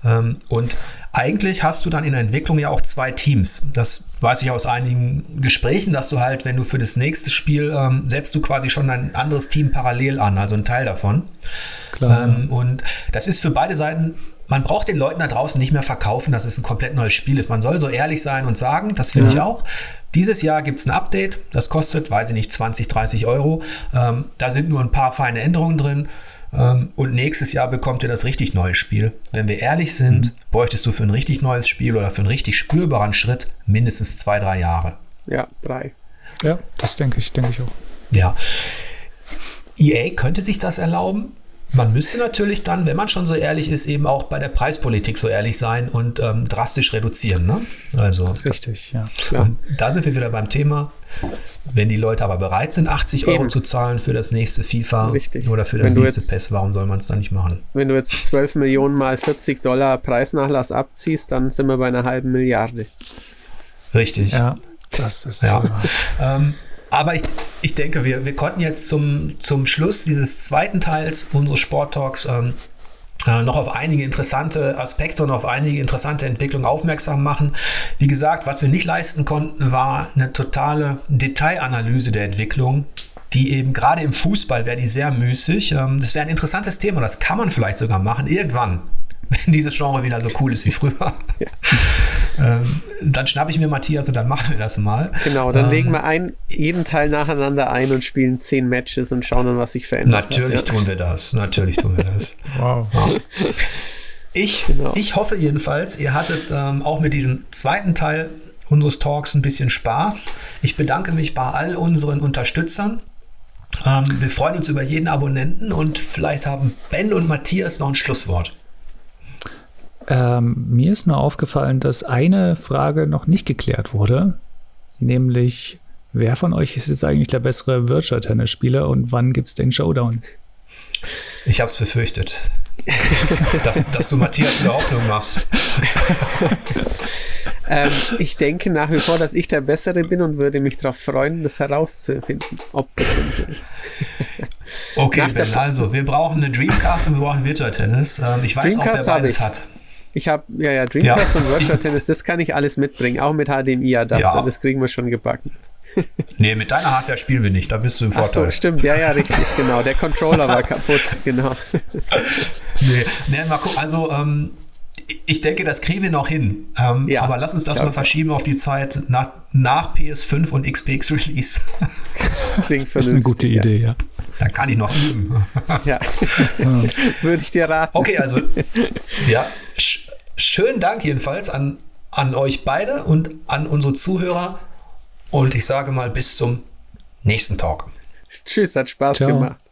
Ähm, und eigentlich hast du dann in der Entwicklung ja auch zwei Teams. Das weiß ich aus einigen Gesprächen, dass du halt, wenn du für das nächste Spiel ähm, setzt du quasi schon ein anderes Team parallel an, also ein Teil davon. Klar. Ähm, und das ist für beide Seiten man braucht den Leuten da draußen nicht mehr verkaufen, dass es ein komplett neues Spiel ist. Man soll so ehrlich sein und sagen, das finde ja. ich auch. Dieses Jahr gibt es ein Update, das kostet, weiß ich nicht, 20, 30 Euro. Ähm, da sind nur ein paar feine Änderungen drin. Ähm, und nächstes Jahr bekommt ihr das richtig neue Spiel. Wenn wir ehrlich sind, mhm. bräuchtest du für ein richtig neues Spiel oder für einen richtig spürbaren Schritt mindestens zwei, drei Jahre. Ja, drei. Ja, das denke ich, denke ich auch. Ja. EA könnte sich das erlauben. Man müsste natürlich dann, wenn man schon so ehrlich ist, eben auch bei der Preispolitik so ehrlich sein und ähm, drastisch reduzieren. Ne? Also, Richtig, ja. Und da sind wir wieder beim Thema. Wenn die Leute aber bereit sind, 80 Euro zu zahlen für das nächste FIFA Richtig. oder für das nächste jetzt, PES, warum soll man es dann nicht machen? Wenn du jetzt 12 Millionen mal 40 Dollar Preisnachlass abziehst, dann sind wir bei einer halben Milliarde. Richtig. Ja, das ist. Ja. ähm, aber ich, ich denke, wir, wir konnten jetzt zum, zum Schluss dieses zweiten Teils unseres Sport-Talks ähm, äh, noch auf einige interessante Aspekte und auf einige interessante Entwicklungen aufmerksam machen. Wie gesagt, was wir nicht leisten konnten, war eine totale Detailanalyse der Entwicklung. Die eben gerade im Fußball wäre die sehr müßig. Ähm, das wäre ein interessantes Thema, das kann man vielleicht sogar machen, irgendwann wenn dieses Genre wieder so cool ist wie früher. Ja. ähm, dann schnappe ich mir Matthias und dann machen wir das mal. Genau, dann ähm, legen wir ein, jeden Teil nacheinander ein und spielen zehn Matches und schauen dann, was sich verändert. Natürlich hat, ja. tun wir das. Natürlich tun wir das. wow. Ich, genau. ich hoffe jedenfalls, ihr hattet ähm, auch mit diesem zweiten Teil unseres Talks ein bisschen Spaß. Ich bedanke mich bei all unseren Unterstützern. Ähm, wir freuen uns über jeden Abonnenten und vielleicht haben Ben und Matthias noch ein Schlusswort. Ähm, mir ist nur aufgefallen, dass eine Frage noch nicht geklärt wurde, nämlich wer von euch ist jetzt eigentlich der bessere Virtual Tennis Spieler und wann gibt es den Showdown? Ich habe es befürchtet, dass, dass, du Matthias wieder Hoffnung machst. ähm, ich denke nach wie vor, dass ich der Bessere bin und würde mich darauf freuen, das herauszufinden, ob das denn so ist. okay, Ben, also wir brauchen eine Dreamcast und wir brauchen Virtual Tennis. Ähm, ich weiß Dreamcast auch, wer beides hat. Ich habe, ja, ja, Dreamcast ja. und Virtual Tennis, das kann ich alles mitbringen, auch mit HDMI-Adapter, ja. das kriegen wir schon gebacken. nee, mit deiner Hardware spielen wir nicht, da bist du im Vorteil. Ach so, stimmt, ja, ja, richtig, genau. Der Controller war kaputt, genau. nee, nee, mal gucken, also ähm, ich denke, das kriegen wir noch hin. Ähm, ja, aber lass uns das mal verschieben auf die Zeit nach, nach PS5 und XPX Release. Klingt vernünftig. Das ist eine gute Idee, ja. Dann kann ich noch üben. ja. Würde ich dir raten. Okay, also ja, sch schönen Dank jedenfalls an, an euch beide und an unsere Zuhörer. Und ich sage mal bis zum nächsten Talk. Tschüss, hat Spaß Ciao. gemacht.